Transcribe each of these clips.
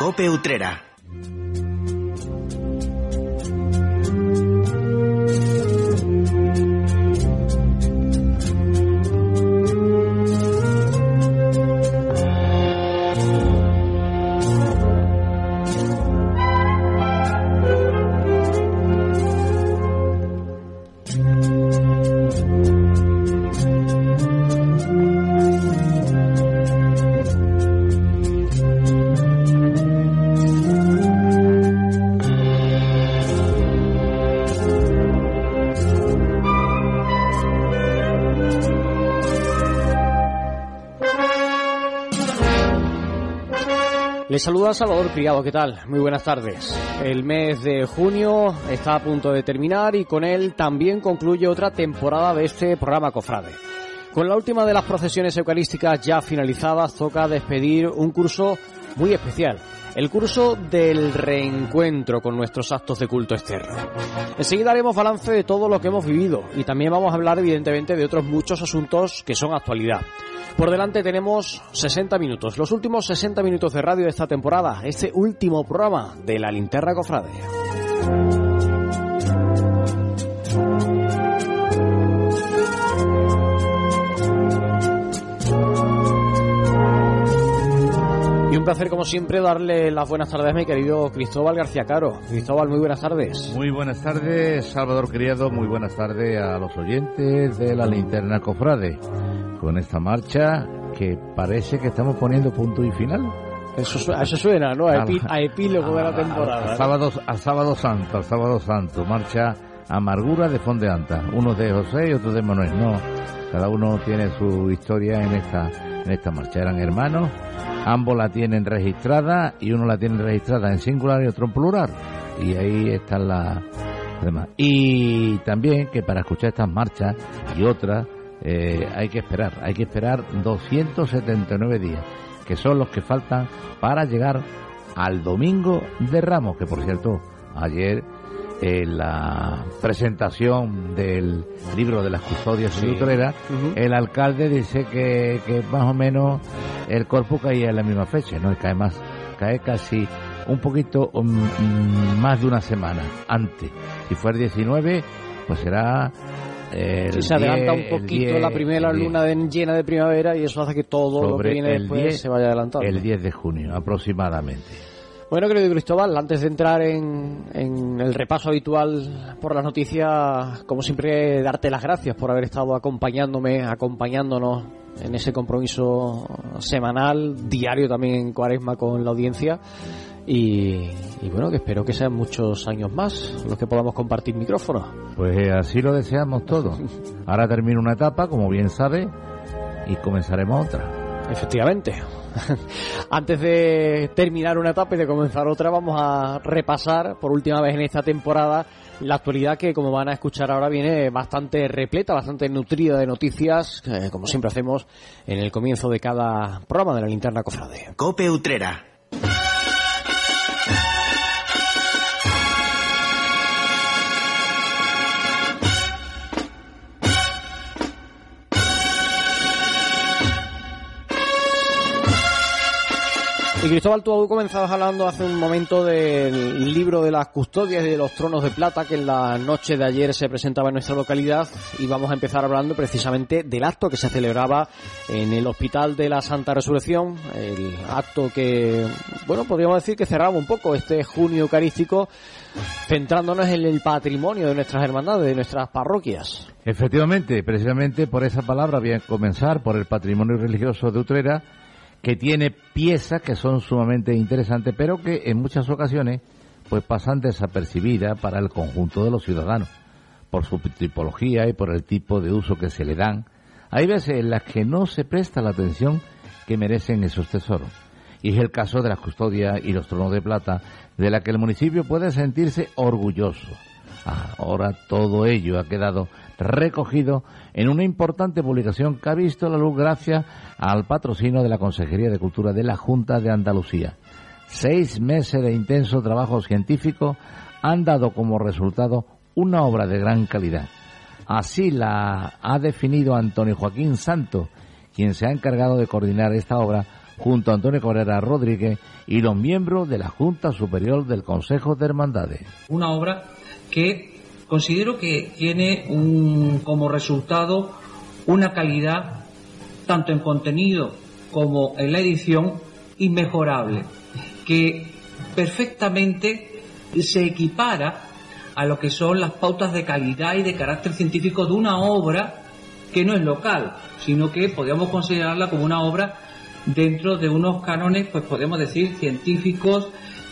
Cope Utrera. Les saluda Salvador Criado, ¿qué tal? Muy buenas tardes. El mes de junio está a punto de terminar y con él también concluye otra temporada de este programa Cofrade. Con la última de las procesiones eucarísticas ya finalizadas, toca despedir un curso muy especial, el curso del reencuentro con nuestros actos de culto externo. Enseguida haremos balance de todo lo que hemos vivido y también vamos a hablar evidentemente de otros muchos asuntos que son actualidad. Por delante tenemos 60 minutos, los últimos 60 minutos de radio de esta temporada, este último programa de la Linterna Cofrade. Y un placer, como siempre, darle las buenas tardes a mi querido Cristóbal García Caro. Cristóbal, muy buenas tardes. Muy buenas tardes, Salvador Criado. Muy buenas tardes a los oyentes de la Linterna Cofrade. Con esta marcha que parece que estamos poniendo punto y final. Eso, eso suena, ¿no? A, epi, a epílogo de la temporada. A, sábado, a sábado Santo, al sábado Santo. Marcha Amargura de Fondeanta. Uno de José y otro de Manuel. No, cada uno tiene su historia en esta, en esta marcha. Eran hermanos ambos la tienen registrada y uno la tiene registrada en singular y otro en plural. Y ahí están las demás. Y también que para escuchar estas marchas y otras eh, hay que esperar, hay que esperar 279 días, que son los que faltan para llegar al domingo de Ramos, que por cierto, ayer en la presentación del libro de las custodias sí. Utrera, uh -huh. el alcalde dice que, que, más o menos el cuerpo caía en la misma fecha, ¿no? Cae más, cae casi un poquito um, más de una semana antes. Si fue el 19, pues será el sí, se adelanta 10, un poquito 10, la primera luna de, llena de primavera y eso hace que todo lo que viene después 10, se vaya adelantando. El 10 de junio aproximadamente. Bueno, querido Cristóbal, antes de entrar en, en, el repaso habitual por las noticias, como siempre, darte las gracias por haber estado acompañándome, acompañándonos en ese compromiso semanal, diario también en Cuaresma con la audiencia. Y, y, bueno, que espero que sean muchos años más los que podamos compartir micrófonos. Pues eh, así lo deseamos todos. Ahora termina una etapa, como bien sabe, y comenzaremos otra. Efectivamente. Antes de terminar una etapa y de comenzar otra, vamos a repasar por última vez en esta temporada la actualidad que, como van a escuchar ahora, viene bastante repleta, bastante nutrida de noticias, eh, como siempre hacemos en el comienzo de cada programa de la linterna cofrade. Cope Utrera. Y Cristóbal, tú comenzabas hablando hace un momento del libro de las custodias y de los tronos de plata que en la noche de ayer se presentaba en nuestra localidad y vamos a empezar hablando precisamente del acto que se celebraba en el Hospital de la Santa Resurrección, el acto que, bueno, podríamos decir que cerraba un poco este junio eucarístico centrándonos en el patrimonio de nuestras hermandades, de nuestras parroquias. Efectivamente, precisamente por esa palabra voy a comenzar, por el patrimonio religioso de Utrera, que tiene piezas que son sumamente interesantes, pero que en muchas ocasiones pues pasan desapercibidas para el conjunto de los ciudadanos, por su tipología y por el tipo de uso que se le dan. Hay veces en las que no se presta la atención que merecen esos tesoros. Y es el caso de las custodias y los tronos de plata, de la que el municipio puede sentirse orgulloso. Ahora todo ello ha quedado recogido en una importante publicación que ha visto la luz gracias al patrocinio de la Consejería de Cultura de la Junta de Andalucía. Seis meses de intenso trabajo científico han dado como resultado una obra de gran calidad. Así la ha definido Antonio Joaquín Santo, quien se ha encargado de coordinar esta obra junto a Antonio Cabrera Rodríguez y los miembros de la Junta Superior del Consejo de Hermandades. Una obra que considero que tiene un, como resultado una calidad tanto en contenido como en la edición inmejorable, que perfectamente se equipara a lo que son las pautas de calidad y de carácter científico de una obra que no es local, sino que podríamos considerarla como una obra dentro de unos cánones, pues podemos decir, científicos,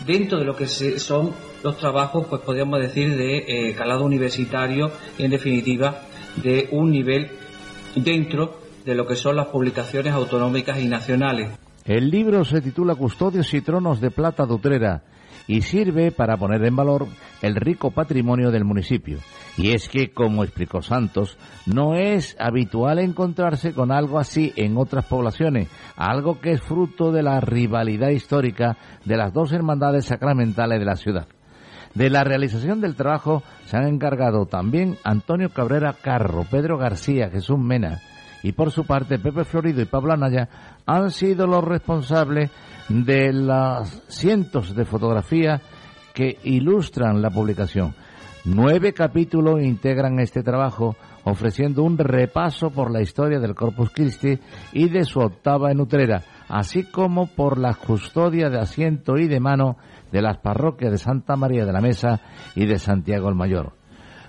dentro de lo que son los trabajos, pues podríamos decir, de eh, calado universitario y, en definitiva, de un nivel dentro de lo que son las publicaciones autonómicas y nacionales. El libro se titula Custodios y Tronos de Plata de Utrera y sirve para poner en valor el rico patrimonio del municipio. Y es que, como explicó Santos, no es habitual encontrarse con algo así en otras poblaciones, algo que es fruto de la rivalidad histórica de las dos hermandades sacramentales de la ciudad. De la realización del trabajo se han encargado también Antonio Cabrera Carro, Pedro García, Jesús Mena y por su parte Pepe Florido y Pablo Anaya han sido los responsables de las cientos de fotografías que ilustran la publicación. Nueve capítulos integran este trabajo, ofreciendo un repaso por la historia del Corpus Christi y de su octava en Utrera, así como por la custodia de asiento y de mano de las parroquias de Santa María de la Mesa y de Santiago el Mayor,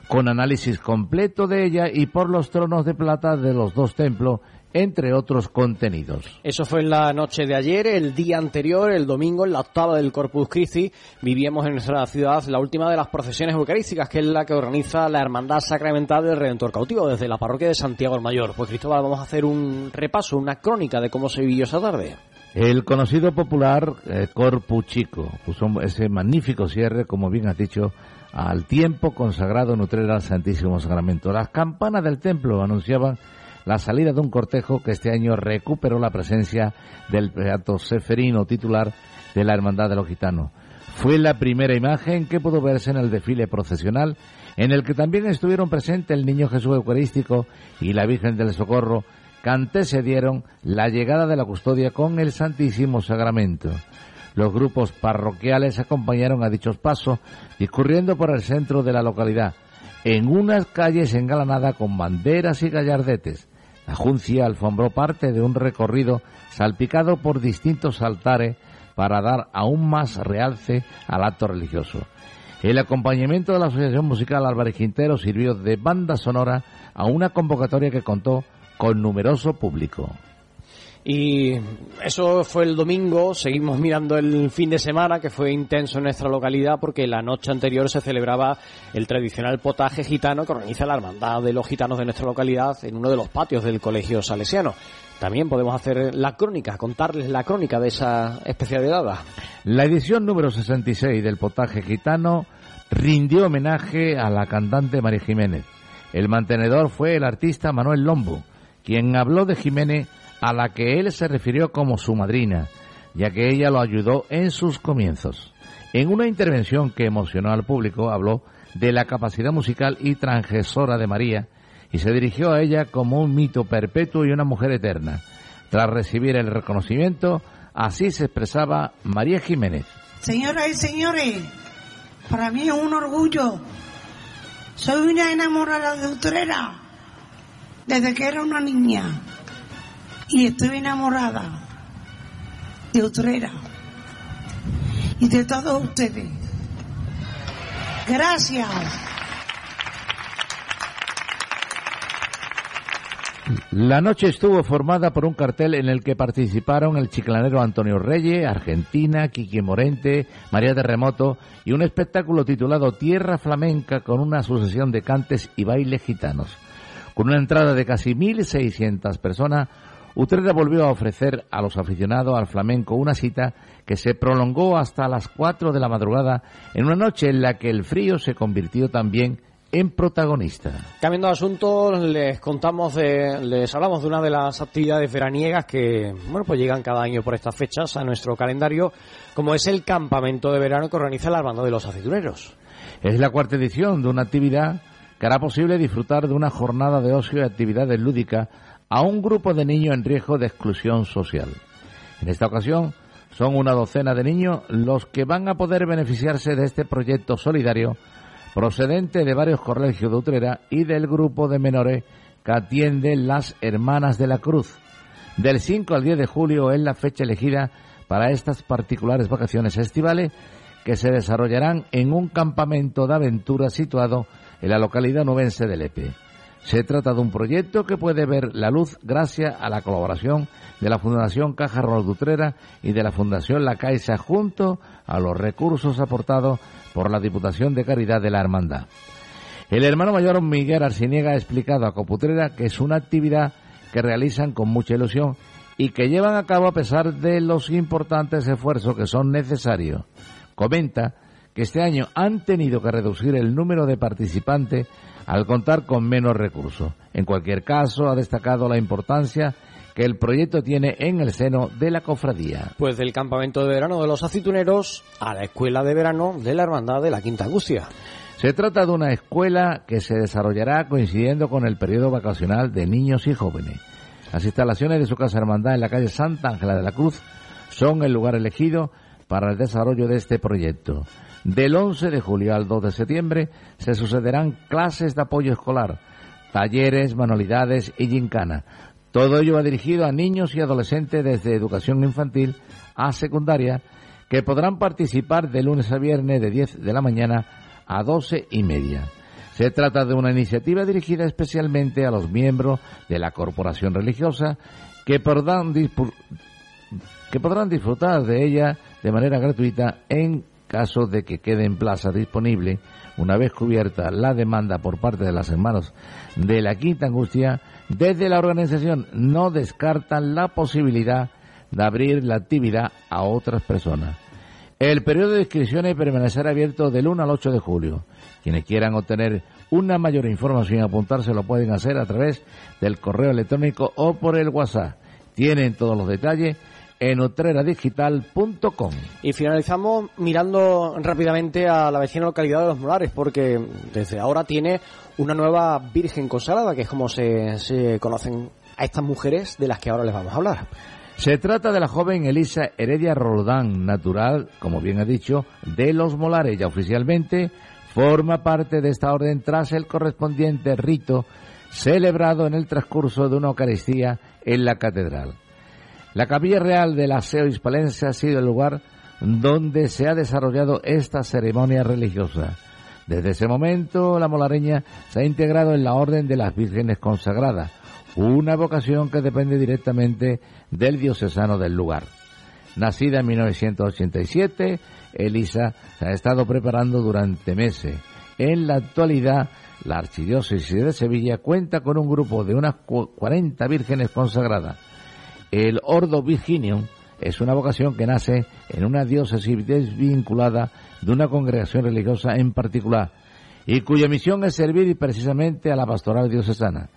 con análisis completo de ella y por los tronos de plata de los dos templos entre otros contenidos. Eso fue en la noche de ayer, el día anterior, el domingo, en la octava del Corpus Christi, vivíamos en nuestra ciudad la última de las procesiones eucarísticas, que es la que organiza la Hermandad Sacramental del Redentor Cautivo, desde la parroquia de Santiago el Mayor. Pues Cristóbal, vamos a hacer un repaso, una crónica de cómo se vivió esa tarde. El conocido popular eh, Corpus Chico puso ese magnífico cierre, como bien has dicho, al tiempo consagrado en Utrera al Santísimo Sacramento. Las campanas del templo anunciaban la salida de un cortejo que este año recuperó la presencia del Beato Seferino titular de la Hermandad de los Gitanos. Fue la primera imagen que pudo verse en el desfile procesional, en el que también estuvieron presentes el Niño Jesús Eucarístico y la Virgen del Socorro, que antecedieron la llegada de la custodia con el Santísimo Sacramento. Los grupos parroquiales acompañaron a dichos pasos, discurriendo por el centro de la localidad, en unas calles engalanadas con banderas y gallardetes. La Juncia alfombró parte de un recorrido salpicado por distintos altares para dar aún más realce al acto religioso. El acompañamiento de la Asociación Musical Álvarez Quintero sirvió de banda sonora a una convocatoria que contó con numeroso público. Y eso fue el domingo, seguimos mirando el fin de semana que fue intenso en nuestra localidad porque la noche anterior se celebraba el tradicional potaje gitano que organiza la Hermandad de los Gitanos de nuestra localidad en uno de los patios del Colegio Salesiano. También podemos hacer la crónica, contarles la crónica de esa especialidad. La edición número 66 del potaje gitano rindió homenaje a la cantante María Jiménez. El mantenedor fue el artista Manuel Lombo, quien habló de Jiménez a la que él se refirió como su madrina, ya que ella lo ayudó en sus comienzos. En una intervención que emocionó al público, habló de la capacidad musical y transgresora de María y se dirigió a ella como un mito perpetuo y una mujer eterna. Tras recibir el reconocimiento, así se expresaba María Jiménez. Señoras y señores, para mí es un orgullo. Soy una enamorada de Utrera desde que era una niña y estoy enamorada de Utrera y de todos ustedes. Gracias. La noche estuvo formada por un cartel en el que participaron el chiclanero Antonio Reyes, Argentina, Quique Morente, María Terremoto y un espectáculo titulado Tierra Flamenca con una sucesión de cantes y bailes gitanos. Con una entrada de casi 1.600 personas, Utrera volvió a ofrecer a los aficionados al flamenco una cita que se prolongó hasta las 4 de la madrugada en una noche en la que el frío se convirtió también en protagonista. Cambiando de asunto, les contamos de, les hablamos de una de las actividades veraniegas que, bueno, pues llegan cada año por estas fechas a nuestro calendario, como es el campamento de verano que organiza la banda de los aceituneros. Es la cuarta edición de una actividad que hará posible disfrutar de una jornada de ocio y actividades lúdicas a un grupo de niños en riesgo de exclusión social. En esta ocasión son una docena de niños los que van a poder beneficiarse de este proyecto solidario procedente de varios colegios de Utrera y del grupo de menores que atienden las Hermanas de la Cruz. Del 5 al 10 de julio es la fecha elegida para estas particulares vacaciones estivales que se desarrollarán en un campamento de aventura situado en la localidad nubense de Lepe. Se trata de un proyecto que puede ver la luz gracias a la colaboración de la Fundación Caja Rol Dutrera y de la Fundación La Caixa junto a los recursos aportados por la Diputación de Caridad de la Hermandad. El hermano mayor Miguel Arciniega ha explicado a Coputrera que es una actividad que realizan con mucha ilusión y que llevan a cabo a pesar de los importantes esfuerzos que son necesarios. Comenta que este año han tenido que reducir el número de participantes al contar con menos recursos. En cualquier caso, ha destacado la importancia que el proyecto tiene en el seno de la cofradía. Pues del campamento de verano de los aceituneros a la escuela de verano de la Hermandad de la Quinta Angustia. Se trata de una escuela que se desarrollará coincidiendo con el periodo vacacional de niños y jóvenes. Las instalaciones de su casa hermandad en la calle Santa Ángela de la Cruz son el lugar elegido para el desarrollo de este proyecto. Del 11 de julio al 2 de septiembre se sucederán clases de apoyo escolar, talleres, manualidades y gincana. Todo ello va dirigido a niños y adolescentes desde educación infantil a secundaria que podrán participar de lunes a viernes de 10 de la mañana a 12 y media. Se trata de una iniciativa dirigida especialmente a los miembros de la corporación religiosa que podrán, que podrán disfrutar de ella de manera gratuita en caso de que quede en plaza disponible una vez cubierta la demanda por parte de las hermanos de la Quinta Angustia, desde la organización no descartan la posibilidad de abrir la actividad a otras personas. El periodo de inscripciones permanecerá abierto del 1 al 8 de julio. Quienes quieran obtener una mayor información y apuntarse lo pueden hacer a través del correo electrónico o por el WhatsApp. Tienen todos los detalles en utreradigital.com. Y finalizamos mirando rápidamente a la vecina localidad de Los Molares, porque desde ahora tiene una nueva Virgen consagrada, que es como se, se conocen a estas mujeres de las que ahora les vamos a hablar. Se trata de la joven Elisa Heredia Roldán, natural, como bien ha dicho, de Los Molares. Ya oficialmente forma parte de esta orden tras el correspondiente rito celebrado en el transcurso de una Eucaristía en la catedral. La Capilla Real del Aseo Hispalense ha sido el lugar donde se ha desarrollado esta ceremonia religiosa. Desde ese momento, la molareña se ha integrado en la Orden de las Vírgenes Consagradas, una vocación que depende directamente del diocesano del lugar. Nacida en 1987, Elisa se ha estado preparando durante meses. En la actualidad, la Archidiócesis de Sevilla cuenta con un grupo de unas 40 vírgenes consagradas el Ordo Virginium es una vocación que nace en una diócesis desvinculada de una congregación religiosa en particular y cuya misión es servir precisamente a la pastoral diocesana.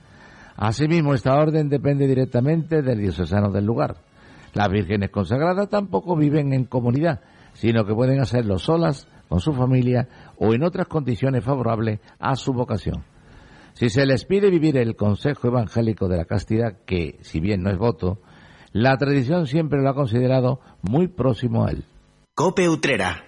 Asimismo, esta orden depende directamente del diocesano del lugar. Las vírgenes consagradas tampoco viven en comunidad, sino que pueden hacerlo solas, con su familia o en otras condiciones favorables a su vocación. Si se les pide vivir el consejo evangélico de la castidad, que si bien no es voto, la tradición siempre lo ha considerado muy próximo a él. Cope Utrera.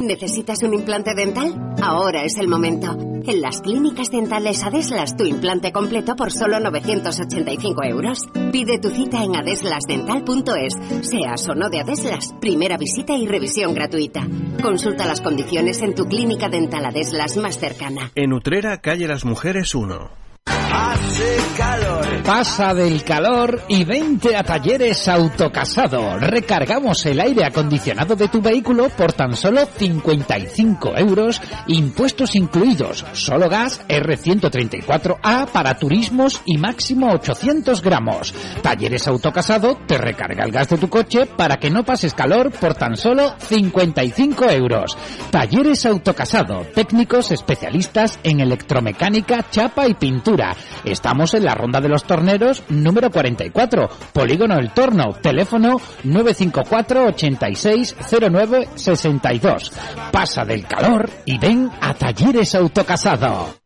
¿Necesitas un implante dental? Ahora es el momento. En las clínicas dentales Adeslas tu implante completo por solo 985 euros. Pide tu cita en adeslasdental.es. Seas o no de Adeslas, primera visita y revisión gratuita. Consulta las condiciones en tu clínica dental Adeslas más cercana. En Utrera, calle Las Mujeres 1. Hace calor. Pasa del calor y vente a Talleres Autocasado. Recargamos el aire acondicionado de tu vehículo por tan solo 55 euros, impuestos incluidos, solo gas R134A para turismos y máximo 800 gramos. Talleres Autocasado te recarga el gas de tu coche para que no pases calor por tan solo 55 euros. Talleres Autocasado, técnicos especialistas en electromecánica, chapa y pintura Estamos en la Ronda de los Torneros número 44, Polígono El Torno, teléfono 954 8609 62. Pasa del calor y ven a Talleres Autocasado.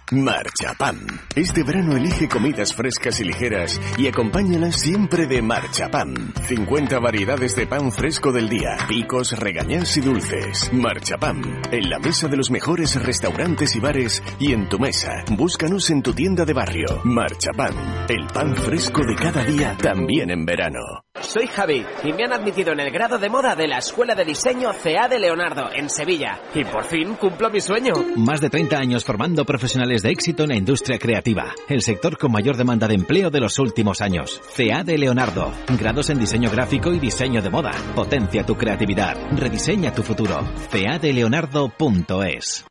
Marcha Pan. Este verano elige comidas frescas y ligeras y acompáñalas siempre de Marcha Pan. 50 variedades de pan fresco del día, picos, regañas y dulces. Marcha Pan. En la mesa de los mejores restaurantes y bares y en tu mesa. Búscanos en tu tienda de barrio. Marcha Pan. El pan fresco de cada día, también en verano. Soy Javi y me han admitido en el grado de moda de la Escuela de Diseño CA de Leonardo, en Sevilla. Y por fin cumplo mi sueño. Más de 30 años formando profesionales de éxito en la industria creativa, el sector con mayor demanda de empleo de los últimos años. CA de Leonardo, grados en diseño gráfico y diseño de moda. Potencia tu creatividad, rediseña tu futuro. Leonardo.es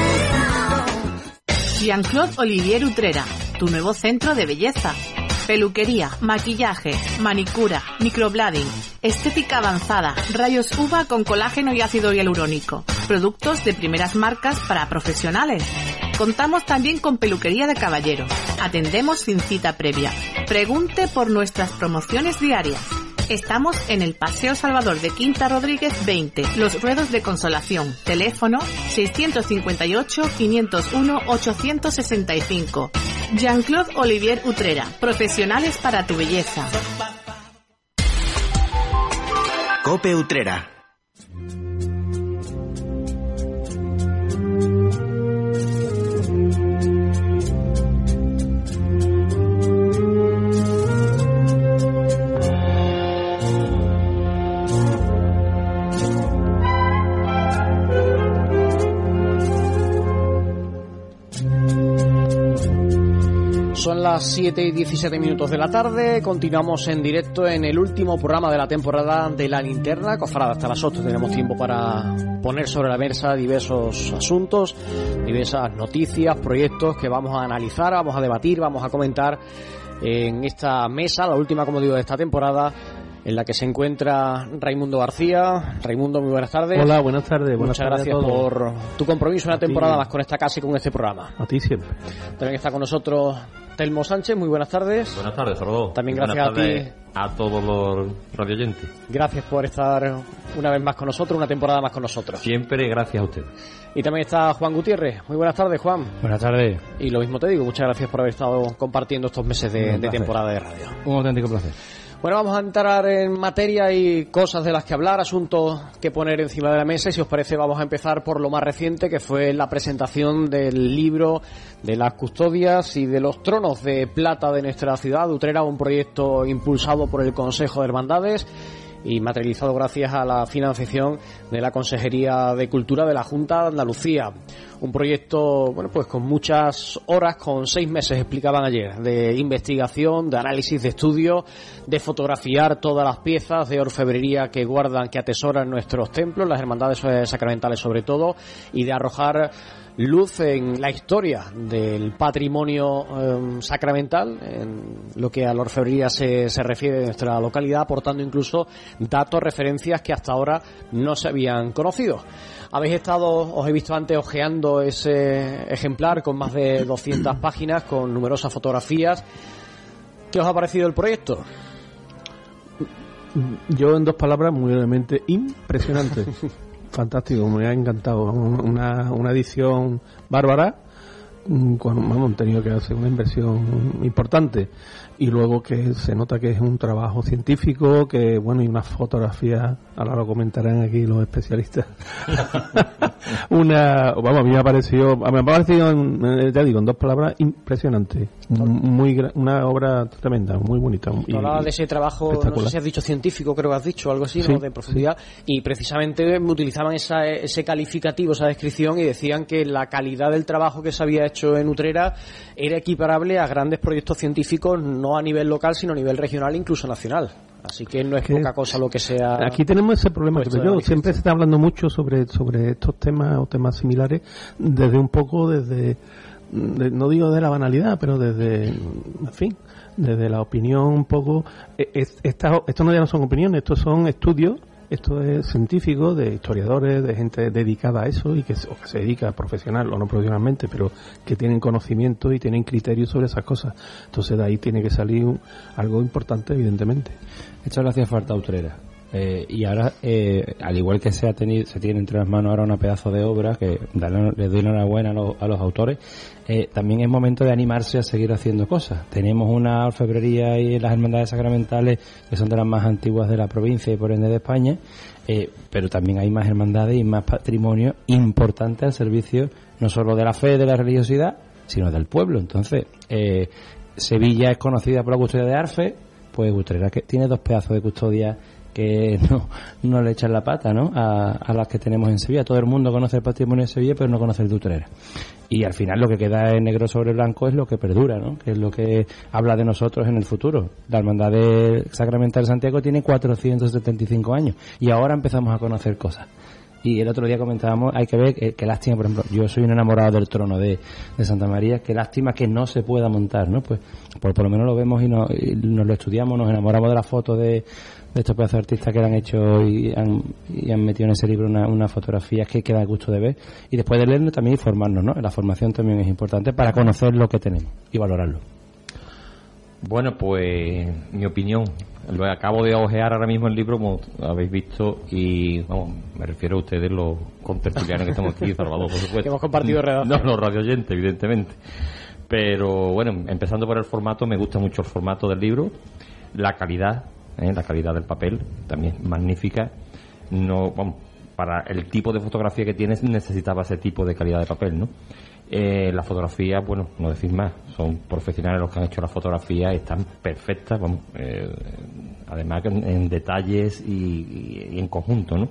Jean-Claude Olivier Utrera, tu nuevo centro de belleza. Peluquería, maquillaje, manicura, microblading, estética avanzada, rayos uva con colágeno y ácido hialurónico. Productos de primeras marcas para profesionales. Contamos también con peluquería de caballero. Atendemos sin cita previa. Pregunte por nuestras promociones diarias. Estamos en el Paseo Salvador de Quinta Rodríguez 20, Los Ruedos de Consolación. Teléfono 658-501-865. Jean-Claude Olivier Utrera, profesionales para tu belleza. Cope Utrera las 7 y 17 minutos de la tarde. Continuamos en directo en el último programa de la temporada de La Linterna. Cofrada, hasta las 8 tenemos tiempo para poner sobre la mesa diversos asuntos, diversas noticias, proyectos que vamos a analizar, vamos a debatir, vamos a comentar en esta mesa, la última, como digo, de esta temporada en la que se encuentra Raimundo García. Raimundo, muy buenas tardes. Hola, buenas tardes. Muchas gracias por tu compromiso una temporada más con esta casa y con este programa. A ti siempre. También está con nosotros Telmo Sánchez, muy buenas tardes. Buenas tardes, Salvador. También gracias a ti. A todos los radioyentes. Gracias por estar una vez más con nosotros, una temporada más con nosotros. Siempre gracias a usted. Y también está Juan Gutiérrez. Muy buenas tardes, Juan. Buenas tardes. Y lo mismo te digo, muchas gracias por haber estado compartiendo estos meses de, de temporada de radio. Un auténtico placer. Bueno, vamos a entrar en materia y cosas de las que hablar, asuntos que poner encima de la mesa. Y si os parece vamos a empezar por lo más reciente que fue la presentación del libro de las custodias y de los tronos de plata de nuestra ciudad, Utrera, un proyecto impulsado por el Consejo de Hermandades y materializado gracias a la financiación de la Consejería de Cultura de la Junta de Andalucía. Un proyecto, bueno, pues con muchas horas, con seis meses, explicaban ayer, de investigación, de análisis, de estudio, de fotografiar todas las piezas de orfebrería que guardan, que atesoran nuestros templos, las hermandades sacramentales sobre todo, y de arrojar luz en la historia del patrimonio em, sacramental, en lo que a la orfebrería se, se refiere de nuestra localidad, aportando incluso datos, referencias que hasta ahora no se habían conocido. Habéis estado, os he visto antes ojeando ese ejemplar con más de 200 páginas, con numerosas fotografías. ¿Qué os ha parecido el proyecto? Yo en dos palabras, muy brevemente, impresionante. Fantástico, me ha encantado. Una, una edición bárbara mm, vamos, han tenido que hacer una inversión importante y luego que se nota que es un trabajo científico, que bueno, y una fotografía, ahora lo comentarán aquí los especialistas. una, vamos, a mí me ha parecido, me ha parecido, eh, ya digo, en dos palabras, impresionante. Muy, una obra tremenda, muy bonita. Y, hablaba de ese trabajo, no sé si has dicho científico, creo que has dicho, algo así, ¿no? de profundidad, y precisamente utilizaban esa, ese calificativo, esa descripción, y decían que la calidad del trabajo que se había hecho en Utrera era equiparable a grandes proyectos científicos, no a nivel local, sino a nivel regional, incluso nacional. Así que no es poca cosa lo que sea. Aquí tenemos ese problema. Que yo siempre se está hablando mucho sobre sobre estos temas o temas similares desde un poco desde no digo de la banalidad, pero desde, en fin, desde la opinión un poco. E, esto no ya no son opiniones, estos son estudios esto es científico, de historiadores, de gente dedicada a eso y que, se dedica profesional o no profesionalmente, pero que tienen conocimiento y tienen criterio sobre esas cosas. Entonces de ahí tiene que salir algo importante, evidentemente. Esto le hacía falta a Utrera. Eh, y ahora, eh, al igual que se ha tenido, se tiene entre las manos ahora una pedazo de obra, que le doy enhorabuena a los, a los autores, eh, también es momento de animarse a seguir haciendo cosas. Tenemos una alfebrería y las hermandades sacramentales que son de las más antiguas de la provincia y por ende de España, eh, pero también hay más hermandades y más patrimonio importante al servicio no solo de la fe, de la religiosidad, sino del pueblo. Entonces, eh, Sevilla es conocida por la custodia de Arfe, pues Utrera que tiene dos pedazos de custodia que no, no le echan la pata ¿no? a, a, las que tenemos en Sevilla. Todo el mundo conoce el patrimonio de Sevilla, pero no conoce el de Utrera. Y al final lo que queda en negro sobre blanco es lo que perdura, ¿no? que es lo que habla de nosotros en el futuro. La Hermandad de Sacramental de Santiago tiene 475 años y ahora empezamos a conocer cosas. Y el otro día comentábamos, hay que ver qué lástima, por ejemplo, yo soy un enamorado del trono de, de, Santa María, qué lástima que no se pueda montar, ¿no? Pues por, por lo menos lo vemos y, y nos lo estudiamos, nos enamoramos de la foto de, de estos pedazos de artistas que han hecho y han, y han metido en ese libro unas una fotografías que queda gusto de ver y después de leerlo también informarnos, ¿no? La formación también es importante para conocer lo que tenemos y valorarlo. Bueno, pues mi opinión. Lo acabo de ojear ahora mismo el libro, como habéis visto, y vamos, me refiero a ustedes, los contemporáneos que estamos aquí, Salvador, por supuesto. Que hemos compartido redacción. No, los radioyentes, evidentemente. Pero bueno, empezando por el formato, me gusta mucho el formato del libro, la calidad, ¿eh? la calidad del papel también magnífica. No, para el tipo de fotografía que tienes necesitaba ese tipo de calidad de papel, ¿no? Eh, las fotografías, bueno, no decir más, son profesionales los que han hecho las fotografías, están perfectas, vamos, eh, además en, detalles y, y, en conjunto, ¿no?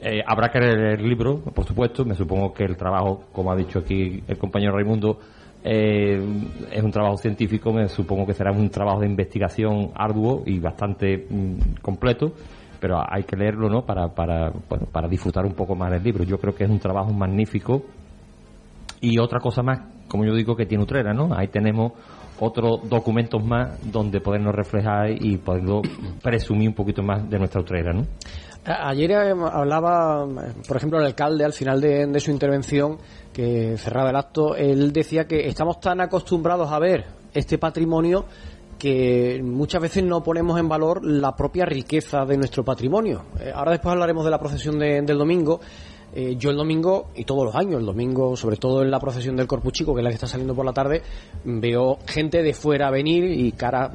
Eh, habrá que leer el libro, por supuesto, me supongo que el trabajo, como ha dicho aquí el compañero Raimundo, eh, es un trabajo científico, me supongo que será un trabajo de investigación arduo y bastante mm, completo, pero hay que leerlo ¿no? para, para, bueno, para disfrutar un poco más del libro. Yo creo que es un trabajo magnífico y otra cosa más, como yo digo, que tiene Utrera, ¿no? Ahí tenemos otros documentos más donde podernos reflejar y poderlo presumir un poquito más de nuestra Utrera, ¿no? Ayer eh, hablaba, por ejemplo, el alcalde al final de, su intervención que cerraba el acto, él decía que estamos tan acostumbrados a ver este patrimonio que muchas veces no ponemos en valor la propia riqueza de nuestro patrimonio. Eh, ahora después hablaremos de la procesión de, del domingo. Eh, yo el domingo, y todos los años, el domingo, sobre todo en la procesión del Corpus Chico, que es la que está saliendo por la tarde, veo gente de fuera venir y cara,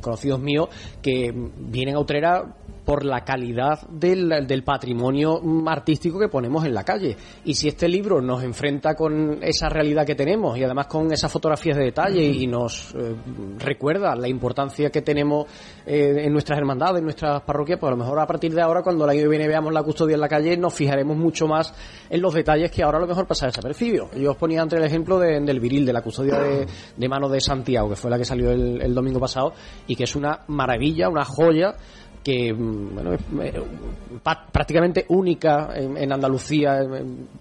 conocidos míos, que vienen a Utrera por la calidad del, patrimonio artístico que ponemos en la calle. Y si este libro nos enfrenta con esa realidad que tenemos y además con esas fotografías de detalle y nos eh, recuerda la importancia que tenemos eh, en nuestras hermandades, en nuestras parroquias, pues a lo mejor a partir de ahora, cuando el año que viene veamos la custodia en la calle, nos fijaremos mucho más en los detalles que ahora a lo mejor pasa desapercibido. Yo os ponía entre el ejemplo de, del viril, de la custodia de, de mano de Santiago, que fue la que salió el domingo pasado, y que es una maravilla, una joya que mm, bueno, es eh, prácticamente única en, Andalucía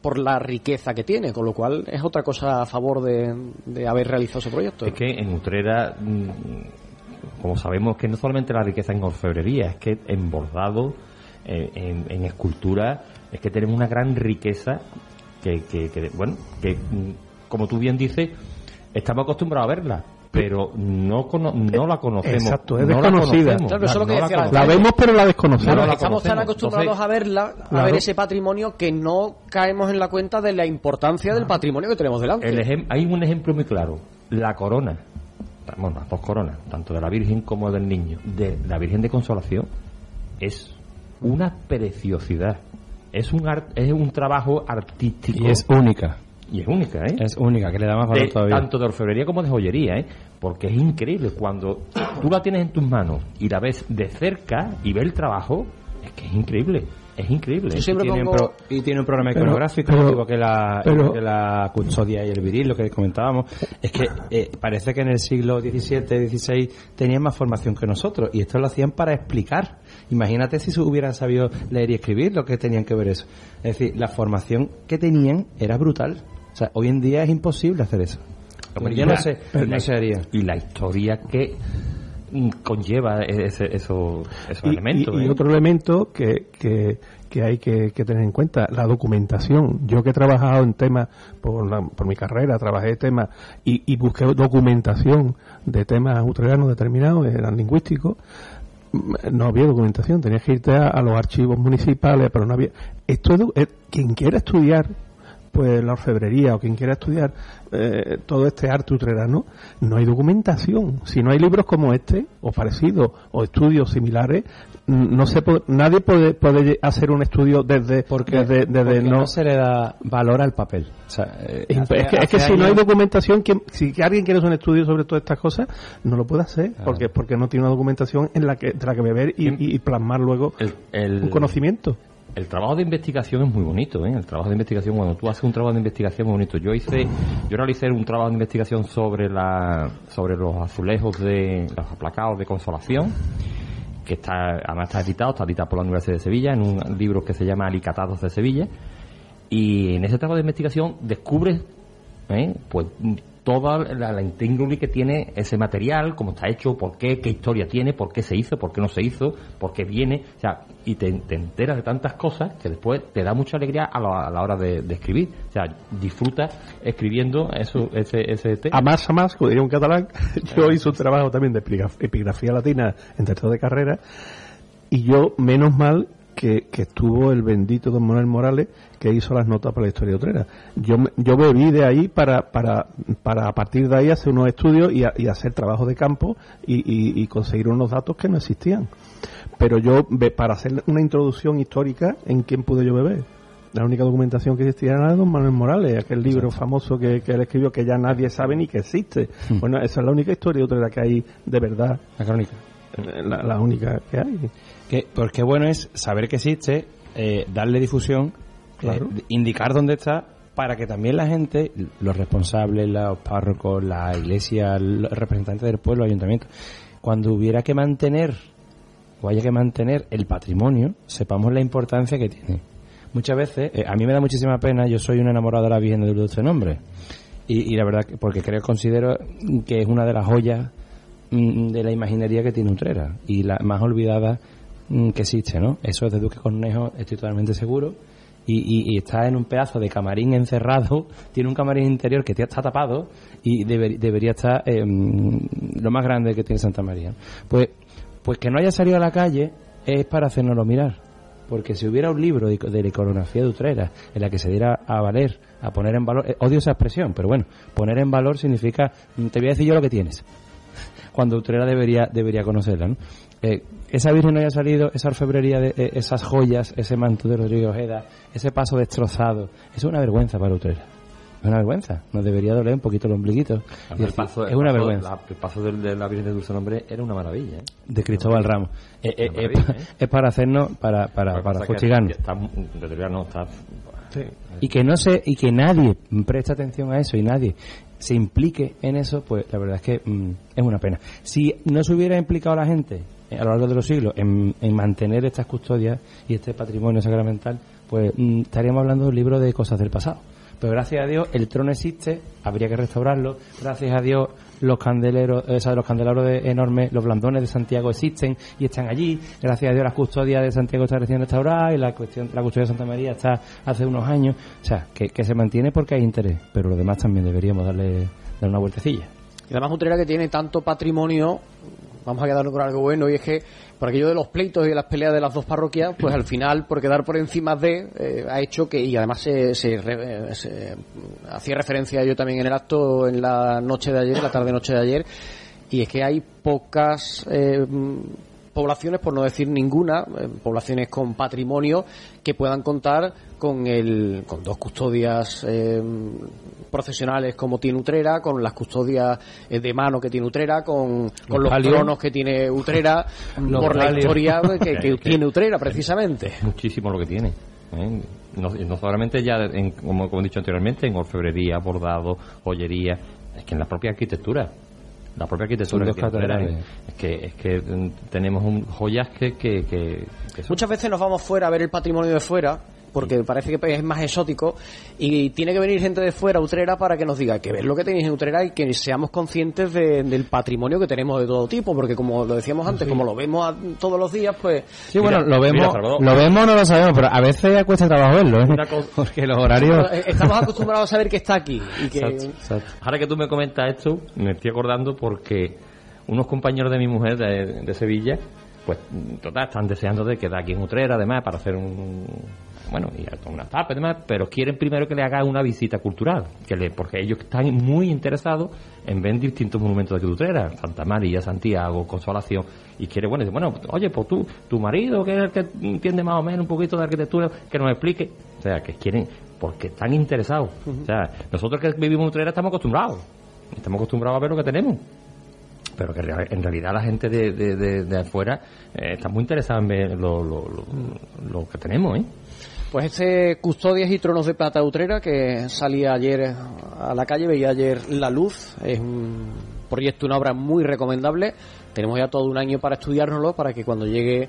por la riqueza que tiene, con lo cual es otra cosa a favor de, haber realizado ese proyecto. Es que en Utrera, mm, como sabemos, que no solamente la riqueza en orfebrería, es que en bordado, eh, en, escultura, es que tenemos una gran riqueza que, que bueno, que mm, como tú bien dices, estamos acostumbrados a verla pero no no la conocemos. Exacto, es desconocida. La, vemos, pero la desconocemos. estamos tan acostumbrados a verla, a ver ese patrimonio, que no caemos en la cuenta de la importancia del patrimonio que tenemos delante. hay un ejemplo muy claro. La corona, bueno, las dos coronas, tanto de la Virgen como del Niño, de la Virgen de Consolación, es una preciosidad. Es un, es un trabajo artístico. Y es única. Y es única, ¿eh? Es única, que le da más valor todavía. Tanto de orfebrería como de joyería, ¿eh? Porque es increíble. Cuando tú la tienes en tus manos y la ves de cerca y ves el trabajo, es que es increíble. Es increíble. y, tiene un programa iconográfico, que, la, que la custodia y el viril, lo que comentábamos. Es que eh, parece que en el siglo XVII, XVI tenían más formación que nosotros y esto lo hacían para explicar. Imagínate si hubieran sabido leer y escribir lo que tenían que ver eso. Es decir, la formación que tenían era brutal. O sea, hoy en día es imposible hacer eso. ya no sé, no se haría. Y la historia que conlleva ese, esos elementos. Y, ¿eh? otro elemento que, que, hay que, tener en cuenta, la documentación. Yo que he trabajado en temas, por, por mi carrera, trabajé temas y, y busqué documentación de temas utreranos determinados, eran lingüísticos, no había documentación, tenías que irte a, los archivos municipales, pero no había. Esto es, quien quiera estudiar pues la orfebrería o quien quiera estudiar eh, todo este arte utrerano, no hay documentación. Si no hay libros como este, o parecidos, o estudios similares, no se nadie puede, puede hacer un estudio desde porque, desde, no... se le da valor al papel. Eh, es, que, si no hay documentación si alguien quiere hacer un estudio sobre todas estas cosas no lo puede hacer porque porque no tiene una documentación en la que de la que beber y, plasmar luego un conocimiento el trabajo de investigación es muy bonito, ¿eh? El trabajo de investigación, cuando tú haces un trabajo de investigación muy bonito. Yo hice, yo realicé un trabajo de investigación sobre la, sobre los azulejos de, los aplacados de consolación, que está, además está editado, está editado por la Universidad de Sevilla, en un libro que se llama Alicatados de Sevilla. Y en ese trabajo de investigación descubres, ¿eh? pues toda la, la que tiene ese material, cómo está hecho, por qué, qué historia tiene, por qué se hizo, por qué no se hizo, por qué viene, o sea, y te, enteras de tantas cosas que después te da mucha alegría a la, hora de, escribir. O sea, disfruta escribiendo eso, ese, ese A más a más, como diría un catalán, yo hice un trabajo también de epigrafía latina en tercero de carrera, y yo, menos mal, que, estuvo el bendito don Manuel Morales que hizo las notas para la historia otrera. Yo, yo bebí de ahí para, para, para a partir de ahí hacer unos estudios y, hacer trabajo de campo y, conseguir unos datos que no existían. Pero yo, para hacer una introducción histórica, ¿en quién pude yo beber? La única documentación que existía era de don Manuel Morales, aquel libro famoso que, él escribió que ya nadie sabe ni que existe. Hmm. Bueno, esa es la única historia otrera que hay de verdad. La crónica. la única que hay porque bueno es saber que existe, eh, darle difusión, eh, indicar dónde está, para que también la gente, los responsables, los párrocos, la iglesia, los representantes del pueblo, ayuntamiento, cuando hubiera que mantener o haya que mantener el patrimonio, sepamos la importancia que tiene. Muchas veces, eh, a mí me da muchísima pena, yo soy un enamorado de la Virgen de Dulce Nombre. Y, y la verdad, porque creo, considero que es una de las joyas mm, de la imaginería que tiene Utrera y la más olvidada que existe, ¿no? Eso es de Duque Cornejo, estoy totalmente seguro. Y, está en un pedazo de camarín encerrado, tiene un camarín interior que está tapado y debería estar em, lo más grande que tiene Santa María. Pues, pues que no haya salido a la calle es para hacernoslo mirar. Porque si hubiera un libro de, la iconografía de Utrera en la que se diera a valer, a poner en valor, eh, odio esa expresión, pero bueno, poner en valor significa, mm, te voy a decir yo lo que tienes cuando Utrera debería debería conocerla. ¿no? Eh, esa Virgen no haya salido, esa orfebrería, de, eh, esas joyas, ese manto de Rodrigo Ojeda, ese paso destrozado, es una vergüenza para Utrera. Es una vergüenza. Nos debería doler un poquito el ombliguito. el paso, es una vergüenza. el paso de, la Virgen de Dulce Nombre era una maravilla. ¿eh? De Cristóbal Ramos. es para hacernos, para, para, para fustigarnos. Y que no se, y que nadie preste atención a eso y nadie se implique en eso, pues la verdad es que mm, es una pena. Si no se hubiera implicado la gente eh, a lo largo de los siglos en, mantener estas custodias y este patrimonio sacramental, pues mm, estaríamos hablando de un libro de cosas del pasado. Pero gracias a Dios el trono existe, habría que restaurarlo. Gracias a Dios los candeleros, o los candelabros enormes, los blandones de Santiago existen y están allí. Gracias a Dios la custodia de Santiago está recién restaurada y la cuestión, la custodia de Santa María está hace unos años. O sea, que, se mantiene porque hay interés, pero lo demás también deberíamos darle dar una vueltecilla. Y además Utrera que tiene tanto patrimonio, vamos a quedarnos con algo bueno, y es que por aquello de los pleitos y de las peleas de las dos parroquias, pues al final, por quedar por encima de, eh, ha hecho que, y además se, se, re- se- hacía referencia yo también en el acto en la noche de ayer, la tarde-noche de ayer, y es que hay pocas eh, poblaciones, por no decir ninguna, eh, poblaciones con patrimonio que puedan contar con el con dos custodias eh, profesionales como tiene Utrera, con las custodias eh, de mano que tiene Utrera, con, con los tronos que tiene Utrera, por la historia que, tiene Utrera precisamente. muchísimo lo que tiene. ¿eh? No, no solamente ya, en, como, como he dicho anteriormente, en orfebrería, bordado, joyería, es que en la propia arquitectura. La propia arquitectura que es que, es que tenemos un, joyas que, que, que- que son- Muchas veces nos vamos fuera a ver el patrimonio de fuera porque parece que es más exótico y tiene que venir gente de fuera, Utrera, para que nos diga que ver lo que tenéis en Utrera y que seamos conscientes de- del patrimonio que tenemos de todo tipo, porque como lo decíamos antes, como lo vemos a- todos los días, pues... Sí, bueno, lo vemos, lo vemos no lo sabemos, pero a veces cuesta trabajo verlo, ¿eh? Porque los horarios... Eh, Estamos acostumbrados a saber que está aquí y que... Ahora que tú me comentas esto, me estoy acordando porque unos compañeros de mi mujer de, de Sevilla, pues total, están deseando de quedar aquí en Utrera, además, para hacer un. Bueno, y hasta una tapa y demás, pero quieren primero que le haga una visita cultural, que le, porque ellos están muy interesados en ver distintos monumentos de Utrera, Santa María, Santiago, Consolación, y quiere, bueno, dice, bueno, oye, pues tú, tu marido, que es el que entiende más o menos un poquito de arquitectura, que nos explique, o sea, que quieren, porque están interesados, o sea, nosotros que vivimos en Utrera estamos acostumbrados, estamos acostumbrados a ver lo que tenemos. Pero que en realidad la gente de, de, de- de afuera eh, está muy interesada en ver lo, lo, lo, lo que tenemos, ¿eh? Pues este Custodias y Tronos de Plata Utrera, que salía ayer a la calle, veía ayer la luz, es un proyecto, una obra muy recomendable. Tenemos ya todo un año para estudiárnoslo, para que cuando llegue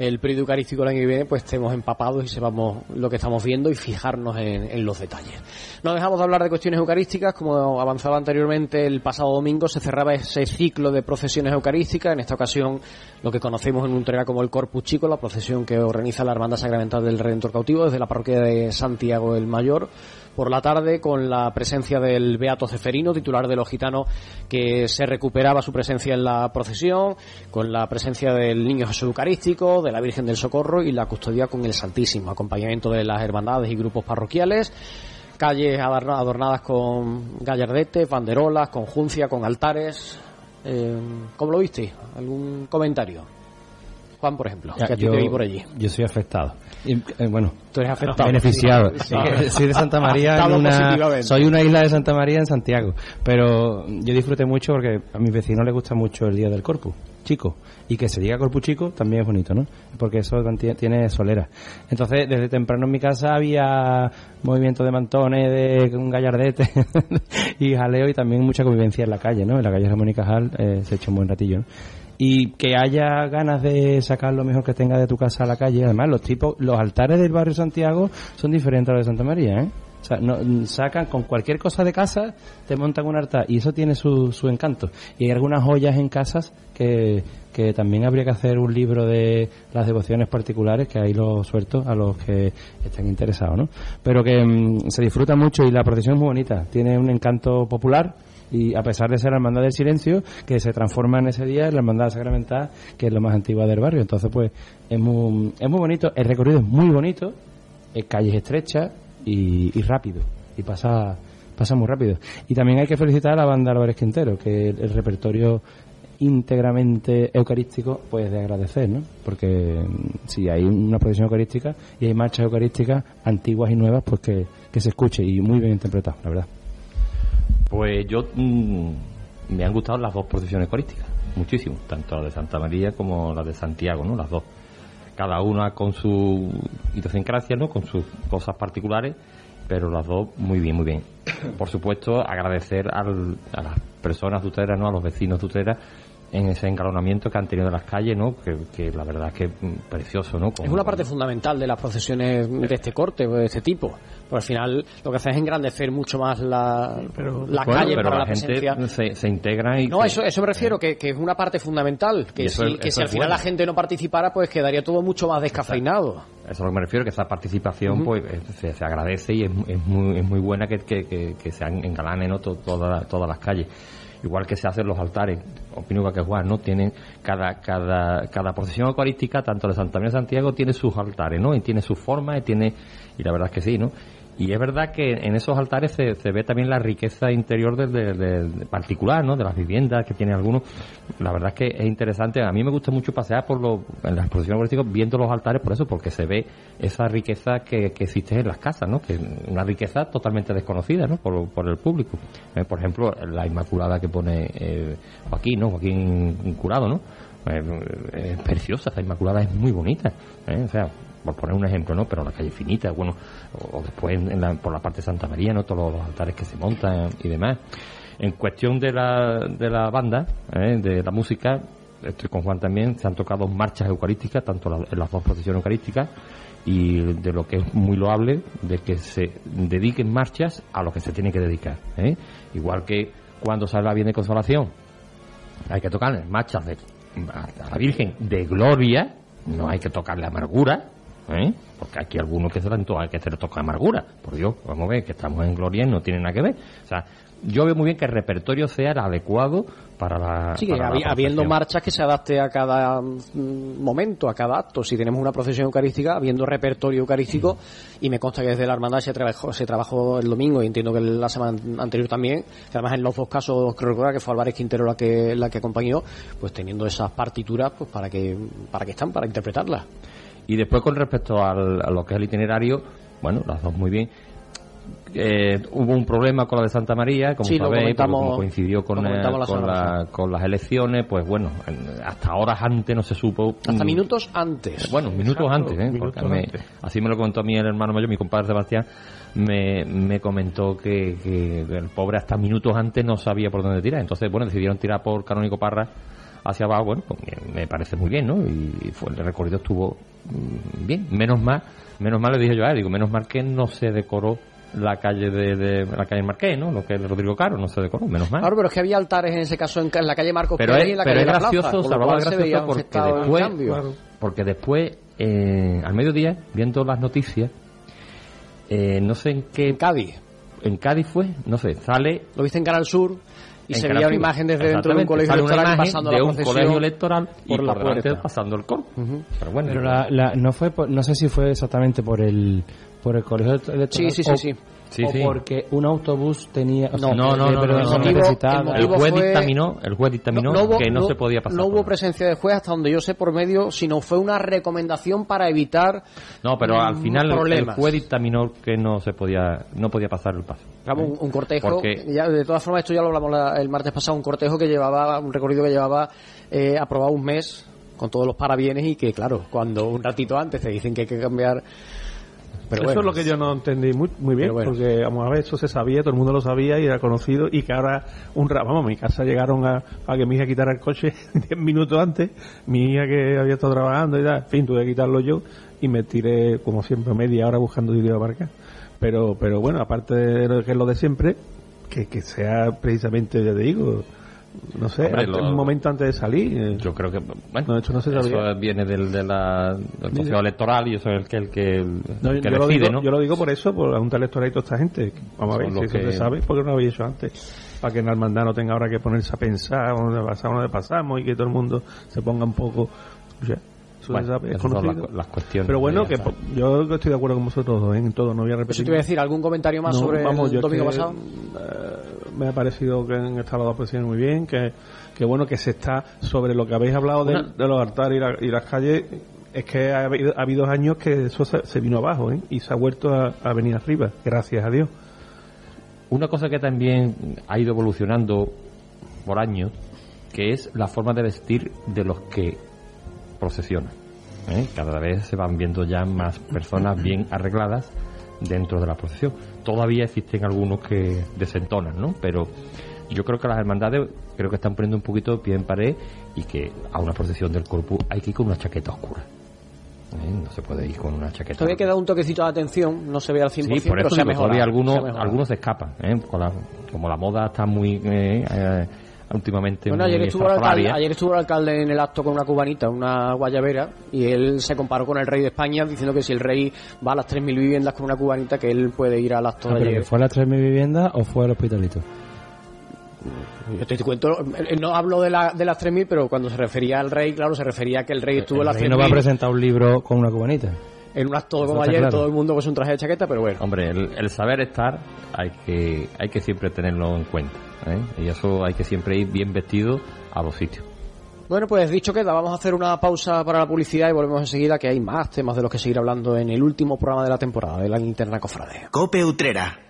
el periodo eucarístico el año que viene, pues estemos empapados y sepamos lo que estamos viendo y fijarnos en, los detalles. No dejamos de hablar de cuestiones eucarísticas, como avanzaba anteriormente, el pasado domingo se cerraba ese ciclo de procesiones eucarísticas, en esta ocasión lo que conocemos en Utrera como el Corpus Chico, la procesión que organiza la Hermandad Sacramental del Redentor Cautivo desde la parroquia de Santiago el Mayor, por la tarde con la presencia del Beato Ceferino, titular de los gitanos, que se recuperaba su presencia en la procesión, con la presencia del Niño Jesús Eucarístico, la Virgen del Socorro y la custodia con el Santísimo, acompañamiento de las hermandades y grupos parroquiales calles adorna- adornadas con gallardetes, banderolas, con juncia, con altares. Eh, ¿Cómo lo viste? ¿Algún comentario? Juan, por ejemplo, Ya, que yo, te vi por allí. yo soy afectado. Y, eh, bueno, Tú eres afectado. beneficiado. Sí. Soy de Santa María, en una, soy una isla de Santa María en Santiago. Pero yo disfruté mucho porque a mis vecinos les gusta mucho el Día del Corpus, chico. Y que se diga Corpus chico también es bonito, ¿no? Porque eso tiene solera. Entonces, desde temprano en mi casa había movimiento de mantones, de un gallardete y jaleo y también mucha convivencia en la calle, ¿no? En la calle Ramón y Cajal eh, se echa un buen ratillo, ¿no? y que haya ganas de sacar lo mejor que tenga de tu casa a la calle. Además, los tipos, los altares del barrio Santiago son diferentes a los de Santa María, ¿eh? O sea, no, sacan con cualquier cosa de casa, te montan un altar y eso tiene su, su encanto. Y hay algunas joyas en casas que, que también habría que hacer un libro de las devociones particulares, que ahí lo suelto a los que estén interesados, ¿no? Pero que mm, se disfruta mucho y la procesión es muy bonita. Tiene un encanto popular y a pesar de ser la hermandad del silencio que se transforma en ese día en la hermandad sacramental que es la más antigua del barrio entonces pues es muy es muy bonito el recorrido es muy bonito eh, calles estrechas y, y rápido y pasa pasa muy rápido y también hay que felicitar a la banda Álvarez Quintero que el, repertorio íntegramente eucarístico pues de agradecer ¿no? porque mm, si hay una procesión eucarística y hay marchas eucarísticas antiguas y nuevas pues que, que se escuche y muy bien interpretado la verdad Pues yo mm, me han gustado las dos procesiones eucarísticas, muchísimo, tanto la de Santa María como la de Santiago, ¿no? Las dos. Cada una con su idiosincrasia, ¿no? Con sus cosas particulares, pero las dos muy bien, muy bien. Por supuesto, agradecer al- a las personas de Utrera, ¿no? A los vecinos de Utrera en ese engalonamiento que han tenido en las calles, ¿no? Que, que la verdad es que mm, precioso, ¿no? Es una parte fundamental de las procesiones de este corte, de este tipo. Porque al final lo que hace es engrandecer mucho más la, la Bueno, calle pero para la, la, gente presencia. se, se integra y No, eso, eso me refiero, que, que es una parte fundamental. Que eso si, que si al final bueno. la gente no participara, pues quedaría todo mucho más descafeinado. Eso es a lo que me refiero, que esa participación pues eh, se, se agradece y es, es muy, es muy buena que, que, que, que se engalanen ¿no? to- toda- todas las calles. Igual que se hacen los altares, opino que Juan, ¿no? Tienen cada, cada, cada procesión eucarística, tanto de Santa María de Santiago, tiene sus altares, ¿no? Y tiene su forma, y tiene, y la verdad es que sí, ¿no? Y es verdad que en esos altares se, ve también la riqueza interior del, particular, ¿no? De las viviendas que tienen algunos. La verdad es que es interesante. A mí me gusta mucho pasear por los, en las exposiciones viendo los altares por eso, porque se ve esa riqueza que, que existe en las casas, ¿no? Que una riqueza totalmente desconocida, ¿no? Por, por el público. Eh, por ejemplo, la Inmaculada que pone eh, Joaquín, ¿no? Joaquín Curado, ¿no? Eh, es preciosa, esa Inmaculada es muy bonita. ¿eh? O sea, por poner un ejemplo, ¿no? Pero la calle finita, bueno, o, después por la parte de Santa María, ¿no? Todos los altares que se montan y demás. En cuestión de la, de la banda, ¿eh? de la música, estoy con Juan también, se han tocado marchas eucarísticas, tanto en las dos procesiones eucarísticas, y de lo que es muy loable, de que se dediquen marchas a lo que se tiene que dedicar. ¿eh? Igual que cuando se habla bien de consolación, hay que tocar marchas de, a la Virgen de gloria, no hay que tocarle amargura, ¿eh? Porque aquí algunos que se dan hay que hacer toca amargura. Por Dios, vamos a ver que estamos en gloria y no tiene nada que ver. O sea, yo veo muy bien que el repertorio sea el adecuado para la. Sí, habiendo marchas que se adapte a cada mm, momento, a cada acto. Si tenemos una procesión eucarística, habiendo repertorio eucarístico, y me consta que desde la hermandad se trabajó, se trabajó el domingo y entiendo que la semana anterior también, que además en los dos casos creo que fue Álvarez Quintero la que, la que acompañó, pues teniendo esas partituras, pues para que, para que están, para interpretarlas. Y después con respecto al, a lo que es el itinerario, bueno, las dos muy bien. Eh, hubo un problema con la de Santa María, como sabéis, como coincidió con, eh, con, las elecciones, pues bueno, hasta horas antes no se supo. Hasta minutos antes. Bueno, minutos antes, ¿eh? porque así me lo comentó a mí el hermano mayor, mi compadre Sebastián, me, me comentó que, que, el pobre hasta minutos antes no sabía por dónde tirar. Entonces, bueno, decidieron tirar por Canónico Parra hacia abajo, bueno, pues me parece muy bien, ¿no? Y fue, el recorrido estuvo bien, menos mal, menos mal le dije yo a él, digo, menos mal que no se decoró la calle de, la calle Marqués, ¿no? Lo que es Rodrigo Caro, no se decoró, menos mal. Claro, pero es que había altares en ese caso en, la calle Marcos pero es, en la pero calle es gracioso, gracioso porque después, porque después eh, al mediodía, viendo las noticias, eh, no sé en qué... En Cádiz. En Cádiz fue, no sé, sale... Lo viste en Canal Sur y se veía una imagen desde dentro de un colegio electoral pasando de un colegio electoral por la puerta. pasando el coro. Pero bueno, pero la, no fue no sé si fue exactamente por el por el colegio electoral. Sí, sí, sí, sí o porque un autobús tenía no, no, no, pero el, juez dictaminó el juez dictaminó que no, se podía pasar no hubo presencia de juez hasta donde yo sé por medio sino fue una recomendación para evitar no pero al final el juez dictaminó que no se podía no podía pasar el paso. Un, cortejo ya, de todas formas esto ya lo hablamos el martes pasado un cortejo que llevaba un recorrido que llevaba eh, aprobado un mes con todos los parabienes y que claro cuando un ratito antes te dicen que hay que cambiar eso es lo que yo no entendí muy, muy bien, porque vamos a ver, eso se sabía, todo el mundo lo sabía y era conocido, y que ahora, un vamos, a mi casa llegaron a, que mi hija quitara el coche 10 minutos antes, mi hija que había estado trabajando y tal, en fin, tuve que quitarlo yo y me tiré, como siempre, media hora buscando sitio de aparcar. Pero, pero bueno, aparte de lo que es lo de siempre, que, que sea precisamente, ya te digo, no sé, un momento antes de salir. Eh. Yo creo que, bueno, eso viene del, de la, del proceso electoral y eso es el que, el que, yo lo digo, ¿no? Yo lo digo por eso, por la Junta Electoral y toda esta gente. Vamos a ver si eso se sabe, porque no lo había hecho antes. Para que en la hermandad no tenga ahora que ponerse a pensar dónde pasamos, dónde pasamos y que todo el mundo se ponga un poco. eso se sabe, es conocido. Las, cuestiones. Pero bueno, que yo estoy de acuerdo con vosotros en todo, no voy a repetir. Si te voy a decir algún comentario más sobre el domingo pasado. Eh, me ha parecido que han estado las dos muy bien, que, que bueno que se está sobre lo que habéis hablado de, los altares y, las calles, es que ha habido, años que eso se, vino abajo ¿eh? y se ha vuelto a, venir arriba, gracias a Dios. Una cosa que también ha ido evolucionando por años, que es la forma de vestir de los que procesionan. ¿eh? Cada vez se van viendo ya más personas bien arregladas dentro de la procesión. Todavía existen algunos que desentonan, ¿no? Pero yo creo que las hermandades creo que están poniendo un poquito de pie en pared y que a una procesión del corpus hay que ir con una chaqueta oscura. ¿eh? No se puede ir con una chaqueta. Todavía queda un toquecito de atención, no se ve al 100%, sí, por eso pero todavía algunos, algunos se escapan. ¿eh? como la moda está muy... Eh, últimamente bueno, ayer estuvo, el alcalde, ayer estuvo el alcalde en el acto con una cubanita, una guayabera, y él se comparó con el rey de España diciendo que si el rey va a las 3.000 viviendas con una cubanita, que él puede ir al acto de ayer. ¿Fue a las 3.000 viviendas o fue al hospitalito? Yo te cuento, eh, no hablo de, la, de las 3.000, pero cuando se refería al rey, claro, se refería a que el rey estuvo en las 3.000. no va a presentar un libro con una cubanita. En un acto como ayer, todo el mundo con su traje de chaqueta, pero bueno. Hombre, el, saber estar hay que, hay que siempre tenerlo en cuenta. ¿eh? Y eso hay que siempre ir bien vestido a los sitios. Bueno, pues dicho queda, vamos a hacer una pausa para la publicidad y volvemos enseguida que hay más temas de los que seguir hablando en el último programa de la temporada de la Linterna Cofrade. Cope Utrera.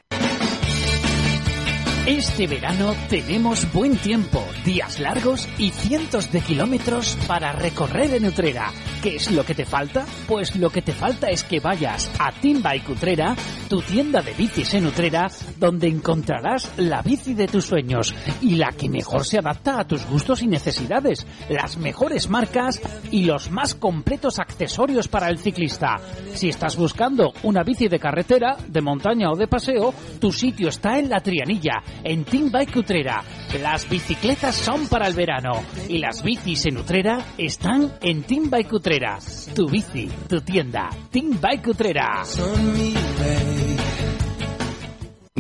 Este verano tenemos buen tiempo, días largos y cientos de kilómetros para recorrer en Utrera. ¿Qué es lo que te falta? Pues lo que te falta es que vayas a Team Bike Utrera, tu tienda de bicis en Utrera, donde encontrarás la bici de tus sueños y la que mejor se adapta a tus gustos y necesidades, las mejores marcas y los más completos accesorios para el ciclista. Si estás buscando una bici de carretera, de montaña o de paseo, tu sitio está en la Trianilla en Team Bike Utrera. Las bicicletas son para el verano y las bicis en Utrera están en Team Bike Utrera. Tu bici, tu tienda, Team Bike Utrera.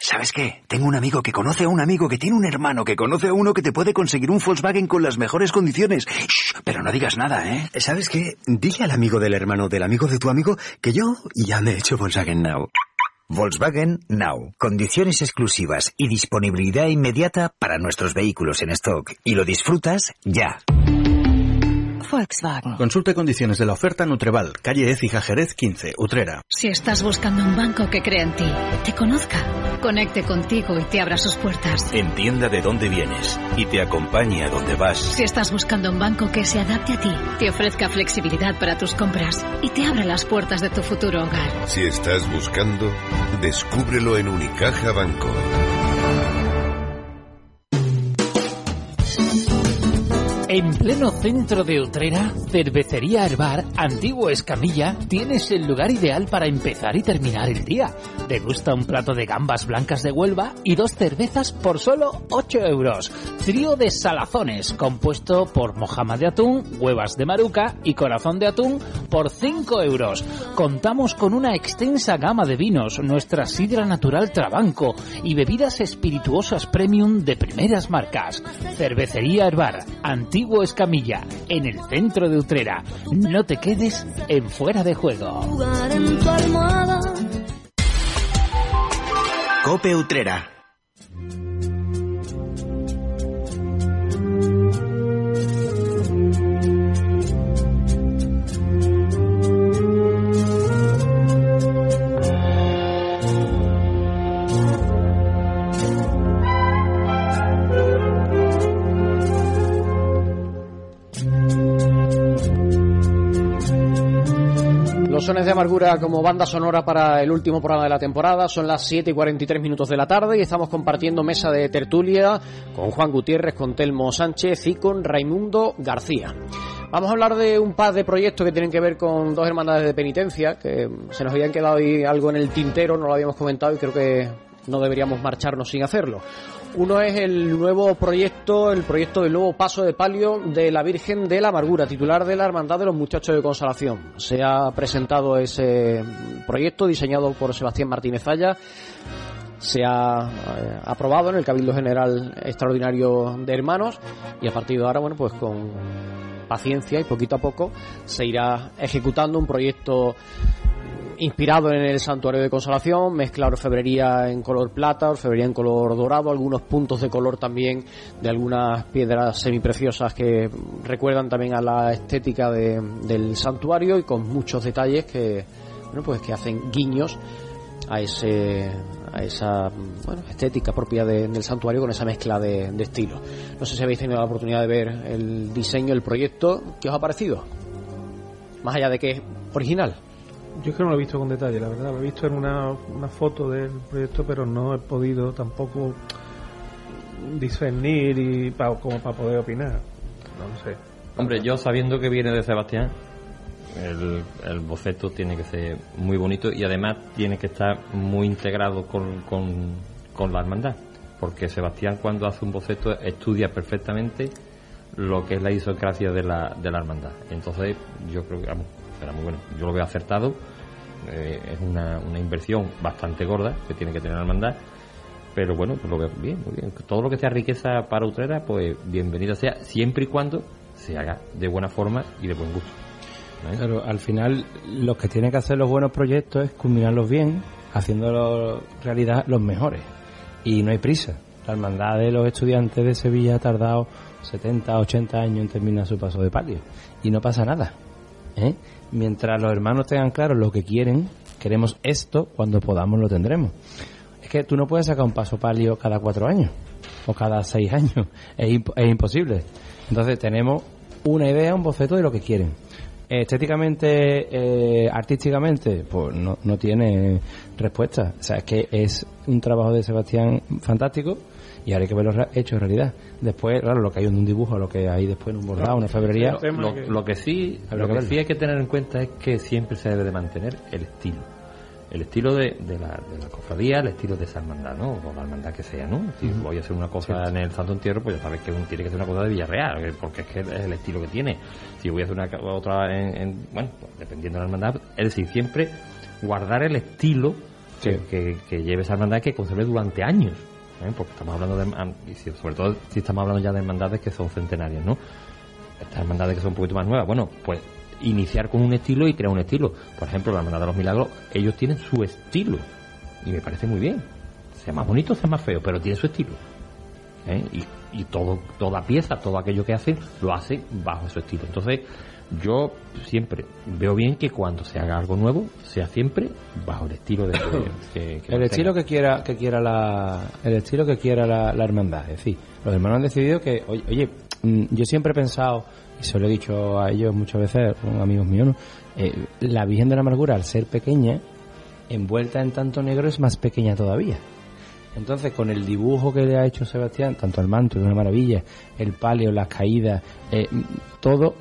¿Sabes qué? Tengo un amigo que conoce a un amigo que tiene un hermano que conoce a uno que te puede conseguir un Volkswagen con las mejores condiciones. pero no digas nada, ¿eh? ¿Sabes qué? Dile al amigo del hermano del amigo de tu amigo que yo ya me he hecho Volkswagen Now. Volkswagen Now. Condiciones exclusivas y disponibilidad inmediata para nuestros vehículos en stock. Y lo disfrutas ya. Volkswagen. Consulte condiciones de la oferta Nutreval, calle Ecija Jerez 15, Utrera. Si estás buscando un banco que crea en ti, te conozca, conecte contigo y te abra sus puertas. Entienda de dónde vienes y te acompañe a donde vas. Si estás buscando un banco que se adapte a ti, te ofrezca flexibilidad para tus compras y te abra las puertas de tu futuro hogar. Si estás buscando, descúbrelo en Unicaja Banco. En pleno centro de Utrera, Cervecería Herbar, Antiguo Escamilla, tienes el lugar ideal para empezar y terminar el día. Te gusta un plato de gambas blancas de Huelva y dos cervezas por solo 8 euros. Trío de salazones, compuesto por mojama de atún, huevas de maruca y corazón de atún por 5 euros. Contamos con una extensa gama de vinos, nuestra sidra natural Trabanco y bebidas espirituosas premium de primeras marcas. Cervecería Herbar, Antiguo antiguo Escamilla, en el centro de Utrera. No te quedes en fuera de juego. Cope Utrera De Amargura como banda sonora para el último programa de la temporada. Son las 7 y 43 minutos de la tarde y estamos compartiendo mesa de tertulia con Juan Gutiérrez, con Telmo Sánchez y con Raimundo García. Vamos a hablar de un par de proyectos que tienen que ver con dos hermandades de penitencia, que se nos habían quedado ahí algo en el tintero, no lo habíamos comentado y creo que no deberíamos marcharnos sin hacerlo. Uno es el nuevo proyecto, el proyecto del nuevo paso de palio de la Virgen de la Amargura, titular de la Hermandad de los Muchachos de Consolación. Se ha presentado ese proyecto diseñado por Sebastián Martínez Zaya. Se ha eh, aprobado en el Cabildo General Extraordinario de Hermanos y a partir de ahora, bueno, pues con paciencia y poquito a poco se irá ejecutando un proyecto inspirado en el santuario de consolación, mezcla orfebrería en color plata, orfebrería en color dorado, algunos puntos de color también de algunas piedras semipreciosas que recuerdan también a la estética del santuario y con muchos detalles que, bueno, pues que hacen guiños a ese a esa estética propia del santuario con esa mezcla de, de estilos. No sé si habéis tenido la oportunidad de ver el diseño, el proyecto, ¿qué os ha parecido? Más allá de que es original. Yo es que no lo he visto con detalle, la verdad. Lo he visto en una, una foto del proyecto, pero no he podido tampoco discernir y como para poder opinar. No lo sé. Hombre, yo sabiendo que viene de Sebastián, el, el, boceto tiene que ser muy bonito y además tiene que estar muy integrado con, con, con la hermandad. Porque Sebastián cuando hace un boceto estudia perfectamente lo que es la isocracia de la, de la hermandad. Entonces yo creo que vamos, será muy bueno. Yo lo veo acertado. Eh, es una, una inversión bastante gorda que tiene que tener la hermandad pero bueno, pues lo veo bien, muy bien. Todo lo que sea riqueza para Utrera, pues bienvenido sea, siempre y cuando se haga de buena forma y de buen gusto. Pero al final, lo que tienen que hacer los buenos proyectos es culminarlos bien, haciéndolo realidad los mejores. Y no hay prisa. La hermandad de los estudiantes de Sevilla ha tardado 70, 80 años en terminar su paso de palio. Y no pasa nada. ¿Eh? Mientras los hermanos tengan claro lo que quieren, queremos esto, cuando podamos lo tendremos. Es que tú no puedes sacar un paso palio cada cuatro años o cada seis años. Es, imposible. Entonces tenemos una idea, un boceto de lo que quieren. Estéticamente, eh, artísticamente, pues no, no tiene respuesta. O sea, es que es un trabajo de Sebastián fantástico y ahora hay que verlo hecho en realidad. Después, claro, lo que hay en un dibujo, lo que hay después en un bordado, una febrería. Lo, lo, que sí, lo que sí hay que tener en cuenta es que siempre se debe de mantener el estilo el estilo de, de, la, de la cofradía, el estilo de esa hermandad, ¿no? O la hermandad que sea, ¿no? Si voy a hacer una cosa en el Santo Entierro, pues ya sabes que tiene que ser una cosa de Villarreal, porque es que es el estilo que tiene. Si voy a hacer una otra en, bueno, pues dependiendo de la hermandad, es decir, siempre guardar el estilo que, que, lleve esa hermandad que conserve durante años, porque estamos hablando de, sobre todo si estamos hablando ya de hermandades que son centenarias, ¿no? Estas hermandades que son un poquito más nuevas, bueno, pues iniciar con un estilo y crear un estilo. Por ejemplo, la Hermandad de los Milagros, ellos tienen su estilo. Y me parece muy bien. Sea más bonito, sea más feo, pero tiene su estilo. ¿Eh? Y, y todo, toda pieza, todo aquello que hacen, lo hace bajo su estilo. Entonces, yo siempre veo bien que cuando se haga algo nuevo, sea siempre bajo el estilo de que, el estilo que quiera que quiera la el estilo que quiera la, la hermandad. Es decir los hermanos han decidido que oye, oye mm, yo siempre he pensado y se lo he dicho a ellos muchas veces, amigos míos, eh, la Virgen de la Amargura, al ser pequeña, envuelta en tanto negro, es más pequeña todavía. Entonces, con el dibujo que le ha hecho Sebastián, tanto el manto, es una maravilla, el palio, las caídas, eh, todo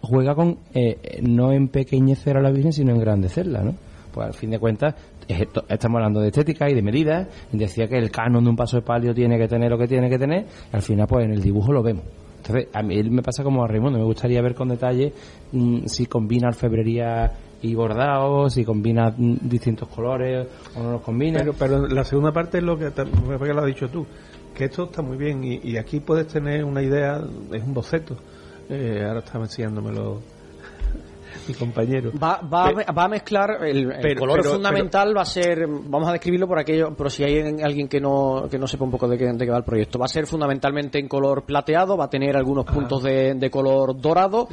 juega con eh, no empequeñecer a la Virgen, sino engrandecerla, ¿no? Pues al fin de cuentas, estamos hablando de estética y de medidas, decía que el canon de un paso de palio tiene que tener lo que tiene que tener, al final, pues en el dibujo lo vemos. Entonces, a mí me pasa como a Raimundo, me gustaría ver con detalle mm, si combina alfebrería y bordado, si combina mm, distintos colores o no los combina. Pero, pero la segunda parte es lo que, que lo has dicho tú, que esto está muy bien y, aquí puedes tener una idea, es un boceto. Eh, ahora estaba enseñándomelo mi compañero. Va, va, va a mezclar el, color fundamental va a ser, vamos a describirlo por aquello, pero si hay alguien que no, que no sepa un poco de qué, de qué va el proyecto, va a ser fundamentalmente en color plateado, va a tener algunos puntos de, de, color dorado,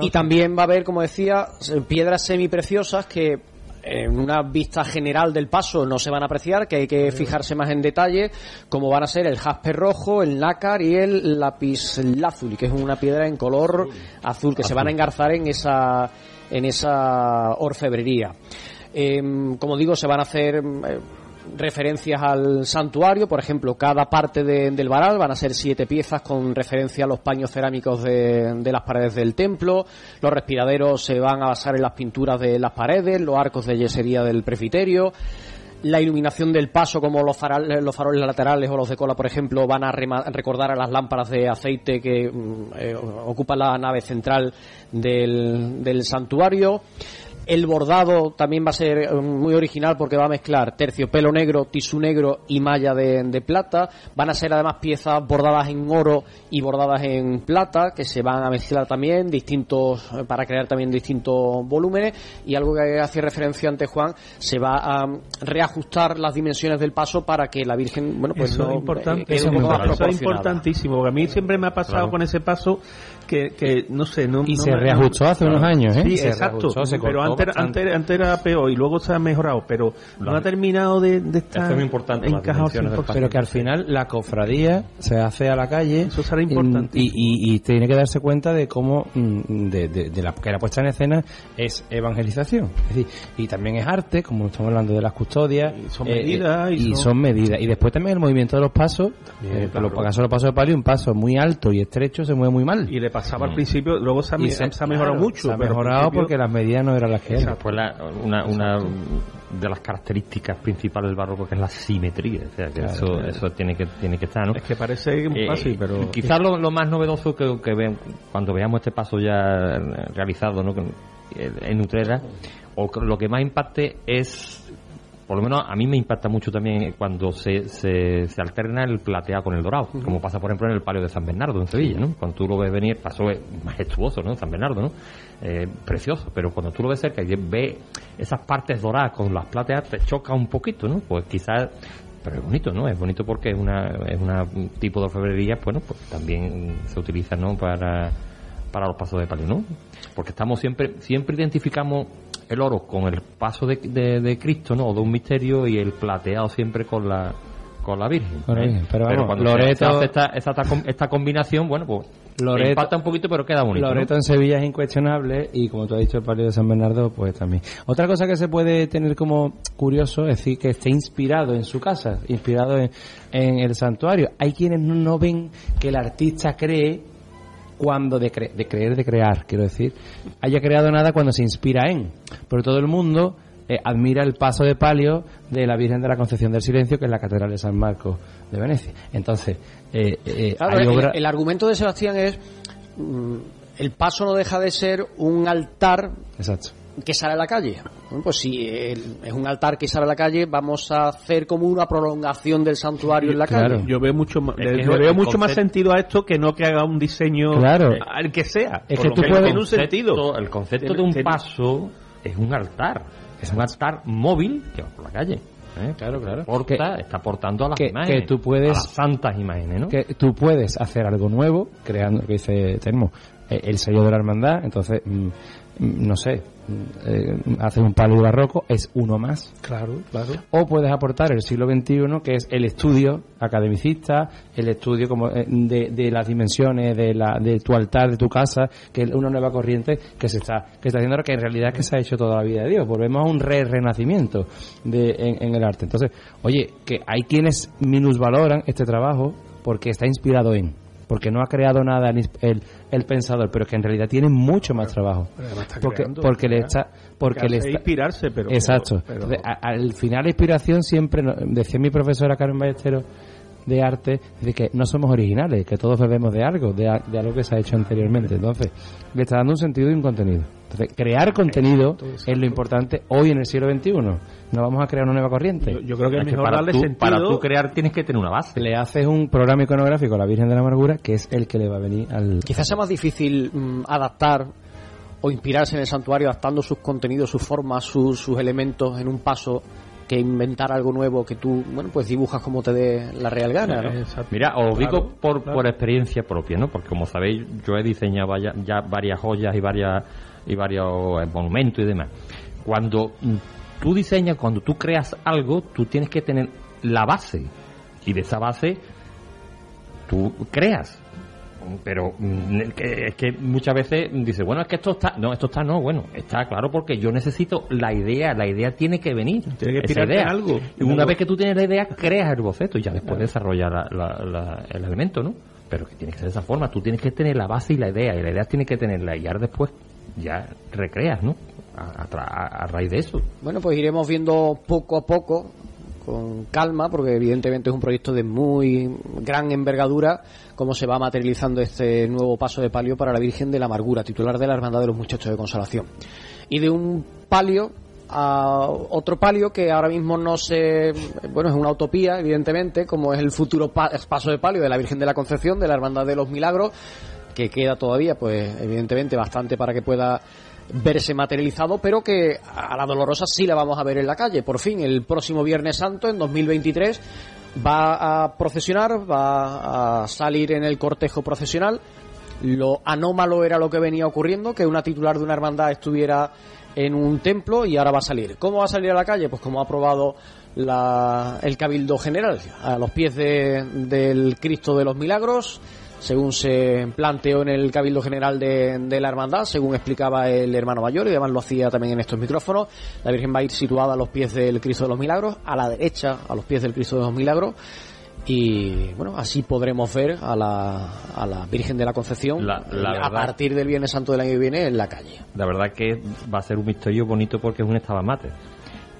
y también va a haber, como decía, piedras semipreciosas que en una vista general del paso no se van a apreciar, que hay que fijarse más en detalle, como van a ser el jaspe rojo, el nácar y el lápiz lazuli, que es una piedra en color azul, que se van a engarzar en esa, en esa orfebrería. Em, como digo, se van a hacer eh, referencias al santuario, por ejemplo, cada parte del varal van a ser siete piezas con referencia a los paños cerámicos de, las paredes del templo, los respiraderos se van a basar en las pinturas de las paredes, los arcos de yesería del presbiterio, la iluminación del paso, como los, faroles laterales o los de cola, por ejemplo, van a recordar a las lámparas de aceite que mm, eh, ocupan la nave central del santuario. El bordado también va a ser eh, muy original porque va a mezclar terciopelo negro, tisú negro y malla de, plata. Van a ser además piezas bordadas en oro y bordadas en plata que se van a mezclar también distintos eh, para crear también distintos volúmenes. Y algo que hacía referencia antes Juan se va a reajustar las dimensiones del paso para que la Virgen bueno pues eso no, es importante, eh, eso, es importantísimo porque a mí siempre me ha pasado con ese paso que, que no sé, no, y no se me- reajustó hace unos años, ¿eh? Sí, Se exacto. reajustó, se pero antes, bastante. antes, antes era peor y luego se ha mejorado, pero no ha terminado de, de estar Esto es muy importante, las encajado dimensiones del 100%. pero que al final la cofradía se hace a la calle Eso será importante. y, y- y tiene que darse cuenta de cómo mm, de, de- de la, que la puesta en escena es evangelización es decir, y también es arte como estamos hablando de las custodias Y son eh, eh, medidas, y y son- son medidas y después también el movimiento de los pasos eh, claro. los los pasos de palio un paso muy alto y estrecho se mueve muy mal Y le pasaba al principio, luego se ha, se mejorado claro, mucho. se ha mejorado porque las medidas no eran las que eran Después la- una, una de las características principales del barroco que es la simetría, o sea que Claro, eso, claro. eso tiene que tiene que estar, ¿no? Es que parece Eh, fácil, pero... Quizás lo, lo más novedoso que, que ve- cuando veamos este paso ya realizado ¿no? Eh, en Utrera, o lo que más impacte es, por lo menos a mí me impacta mucho también cuando se, se, se alterna el plateado con el dorado, como pasa por ejemplo en el palio de San Bernardo en Sevilla, ¿no? Cuando tú lo ves venir, paso es majestuoso, ¿no? San Bernardo, ¿no? Eh, precioso, pero cuando tú lo ves cerca y ves esas partes doradas con las plateadas te choca un poquito, ¿no? Pues quizás pero es bonito, ¿no? Es bonito porque es una es un tipo de orfebrería, bueno, pues también se utiliza, ¿no? Para para los pasos de palio, ¿no? Porque estamos siempre siempre identificamos el oro con el paso de, de, de Cristo, ¿no? O de un misterio y el plateado siempre con la con la Virgen. Con la ¿eh? Pero vamos, cuando Loreto- se hace esta, esta, esta combinación, bueno, pues Loreto- impacta un poquito, pero queda bonito. ¿no? Loreto en Sevilla es incuestionable y como tú has dicho el palio de San Bernardo pues también. Otra cosa que se puede tener como curioso es decir que esté inspirado en su casa, inspirado en, en el santuario. Hay quienes no ven que el artista cree cuando de, cre- de creer, de crear, quiero decir, haya creado nada cuando se inspira en. Pero todo el mundo eh, admira el paso de palio de la Virgen de la Concepción del Silencio, que es la Catedral de San Marcos de Venecia. Entonces, eh, eh, Claro, hay el, obra- el argumento de Sebastián es mm, el paso no deja de ser un altar Exacto. Que sale a la calle. Bueno, pues si el- es un altar que sale a la calle, vamos a hacer como una prolongación del santuario en la calle. Yo veo mucho más, Es le, que le el veo mucho más concepto- sentido a esto que no que haga un diseño Claro. al que sea. Es que tú puedes- tiene un sentido. El concepto de un paso es un altar. Es un altar móvil que va por la calle. ¿eh? Claro, claro. Porta, está portando a las que- imágenes. que tú puedes- a las santas imágenes, ¿no? que tú puedes hacer algo nuevo creando lo que dice Termo eh, el sello de la hermandad entonces mm, mm, no sé eh, hacer un palio barroco es uno más. Claro, claro. o puedes aportar el siglo XXI que es el estudio academicista el estudio como eh, de, de las dimensiones de la de tu altar de tu casa que es una nueva corriente que se está que está haciendo ahora que en realidad es que se ha hecho toda la vida de Dios. Volvemos a un re renacimiento de, en, en el arte. Entonces oye que hay quienes minusvaloran este trabajo porque está inspirado en porque no ha creado nada el, el, el pensador pero que en realidad tiene mucho más trabajo. Porque creando, porque le está porque Que le está inspirarse, pero- exacto. pero- Entonces, a- al final la inspiración siempre decía mi profesora Carmen Ballesteros de arte de que no somos originales que todos bebemos de algo de, a- de algo que se ha hecho anteriormente entonces le está dando un sentido y un contenido entonces crear contenido es lo importante hoy en el siglo XXI no vamos a crear una nueva corriente Yo- yo creo que es Es que mejor para darle tú- sentido. para tú crear tienes que tener una base. le haces un programa iconográfico a la Virgen de la Amargura que es el que le va a venir al Quizás sea más difícil mm, adaptar o inspirarse en el santuario adaptando sus contenidos, sus formas, sus, sus elementos en un paso que inventar algo nuevo que tú, bueno, pues dibujas como te dé la real gana, ¿no? Mira, os Claro, digo por, claro. por experiencia propia, ¿no? Porque como sabéis, yo he diseñado vaya- ya varias joyas y varias y varios eh, monumentos y demás. Cuando tú diseñas, cuando tú creas algo, tú tienes que tener la base y de esa base tú creas. Pero mm, que- es que muchas veces dice, bueno, es que esto está, no, esto está, no, bueno, está claro porque yo necesito la idea, la idea tiene que venir. Tiene que idea. algo. Y una Algo. vez que tú tienes la idea, creas el boceto y ya después desarrollas la- la- la- el elemento, ¿no? Pero que tiene que ser de esa forma, tú tienes que tener la base y la idea, y la idea tiene que tenerla, y ahora después ya recreas, ¿no? A, a- a raíz de eso. Bueno, pues iremos viendo poco a poco, con calma, porque evidentemente es un proyecto de muy gran envergadura, cómo se va materializando este nuevo paso de palio para la Virgen de la Amargura, titular de la Hermandad de los Muchachos de Consolación. Y de un palio a otro palio que ahora mismo no se bueno es una utopía evidentemente como es el futuro pa- paso de palio de la Virgen de la Concepción de la Hermandad de los Milagros que queda todavía pues evidentemente bastante para que pueda verse materializado, pero que a la dolorosa sí la vamos a ver en la calle. Por fin, el próximo Viernes Santo, en 2023, va a procesionar, va a salir en el cortejo procesional Lo anómalo era lo que venía ocurriendo, que una titular de una hermandad estuviera en un templo y ahora va a salir. ¿Cómo va a salir a la calle? Pues como ha aprobado la, el Cabildo General, a los pies de, del Cristo de los Milagros, según se planteó en el Cabildo General de, de, la Hermandad, según explicaba el hermano mayor, y además lo hacía también en estos micrófonos, la Virgen va a ir situada a los pies del Cristo de los Milagros, a la derecha, a los pies del Cristo de los Milagros, y bueno, así podremos ver a la, a la Virgen de la Concepción la, la a partir del Viernes Santo del año que viene en la calle. La verdad que va a ser un misterio bonito porque es un estabamate.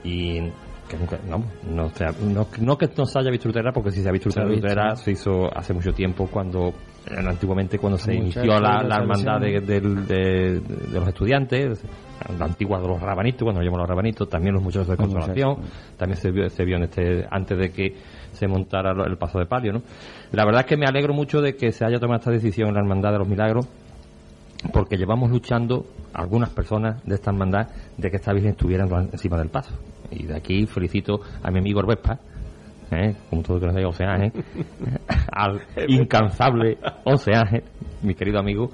Y que nunca, no, no, sea, no, no, que no se haya visto Utrera, porque si se ha visto Utrera, se hizo hace mucho tiempo cuando antiguamente cuando se inició la, la hermandad de, de, de, de los estudiantes la antigua de los rabanitos cuando llamamos los rabanitos también los muchachos de consolación también se vio, se vio en este antes de que se montara el paso de palio ¿no? la verdad es que me alegro mucho de que se haya tomado esta decisión en la hermandad de los milagros porque llevamos luchando algunas personas de esta hermandad de que esta virgen estuviera encima del paso y de aquí felicito a mi amigo Orbespa ¿eh? como todo que nos diga Oceaje al incansable Oceaje mi querido amigo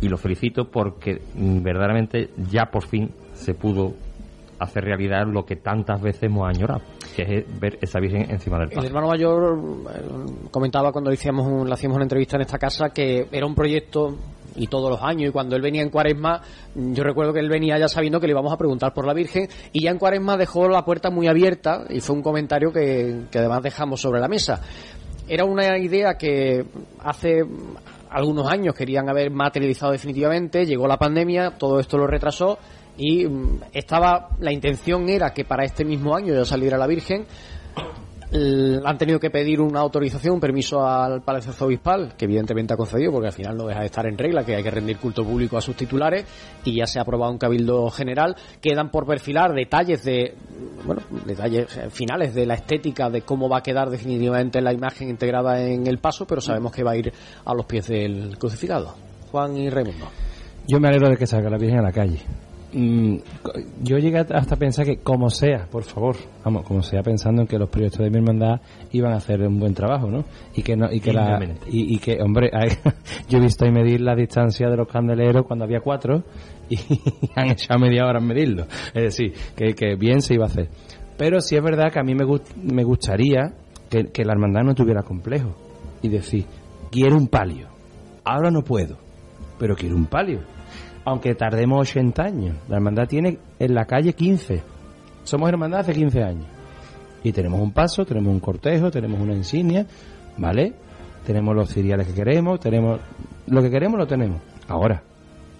y lo felicito porque verdaderamente ya por fin se pudo hacer realidad lo que tantas veces hemos añorado, que es ver esa Virgen encima del El paso. hermano mayor eh, comentaba cuando un- le hacíamos una entrevista en esta casa que era un proyecto y todos los años y cuando él venía en cuaresma yo recuerdo que él venía ya sabiendo que le íbamos a preguntar por la Virgen y ya en cuaresma dejó la puerta muy abierta y fue un comentario que, que además dejamos sobre la mesa era una idea que hace algunos años querían haber materializado definitivamente, llegó la pandemia, todo esto lo retrasó y mm, estaba la intención era que para este mismo año ya saliera la Virgen. Han tenido que pedir una autorización, un permiso al Palacio Arzobispal, que evidentemente ha concedido, porque al final no deja de estar en regla, que hay que rendir culto público a sus titulares, y ya se ha aprobado un cabildo general. Quedan por perfilar detalles de, bueno, detalles eh, finales de la estética de cómo va a quedar definitivamente la imagen integrada en el paso, pero sabemos que va a ir a los pies del crucificado. Juan y Raimundo. Yo me alegro de que salga la Virgen a la calle. Mm, yo llegué hasta pensar que como sea, por favor, vamos, como sea pensando en que los proyectos de mi hermandad iban a hacer un buen trabajo, ¿no? Y que no, y que la, y, y que, hombre, yo he visto ahí medir la distancia de los candeleros cuando había cuatro y han echado media hora en medirlo. Es decir, que, que bien se iba a hacer. Pero sí es verdad que a mí me, gust- me gustaría que, que la hermandad no tuviera complejo y decir, quiero un palio. Ahora no puedo, pero quiero un palio. Aunque tardemos 80 años. La hermandad tiene en la calle 15. Somos hermandad hace 15 años. Y tenemos un paso, tenemos un cortejo, tenemos una insignia, ¿vale? Tenemos los ciriales que queremos, tenemos... Lo que queremos lo tenemos. Ahora,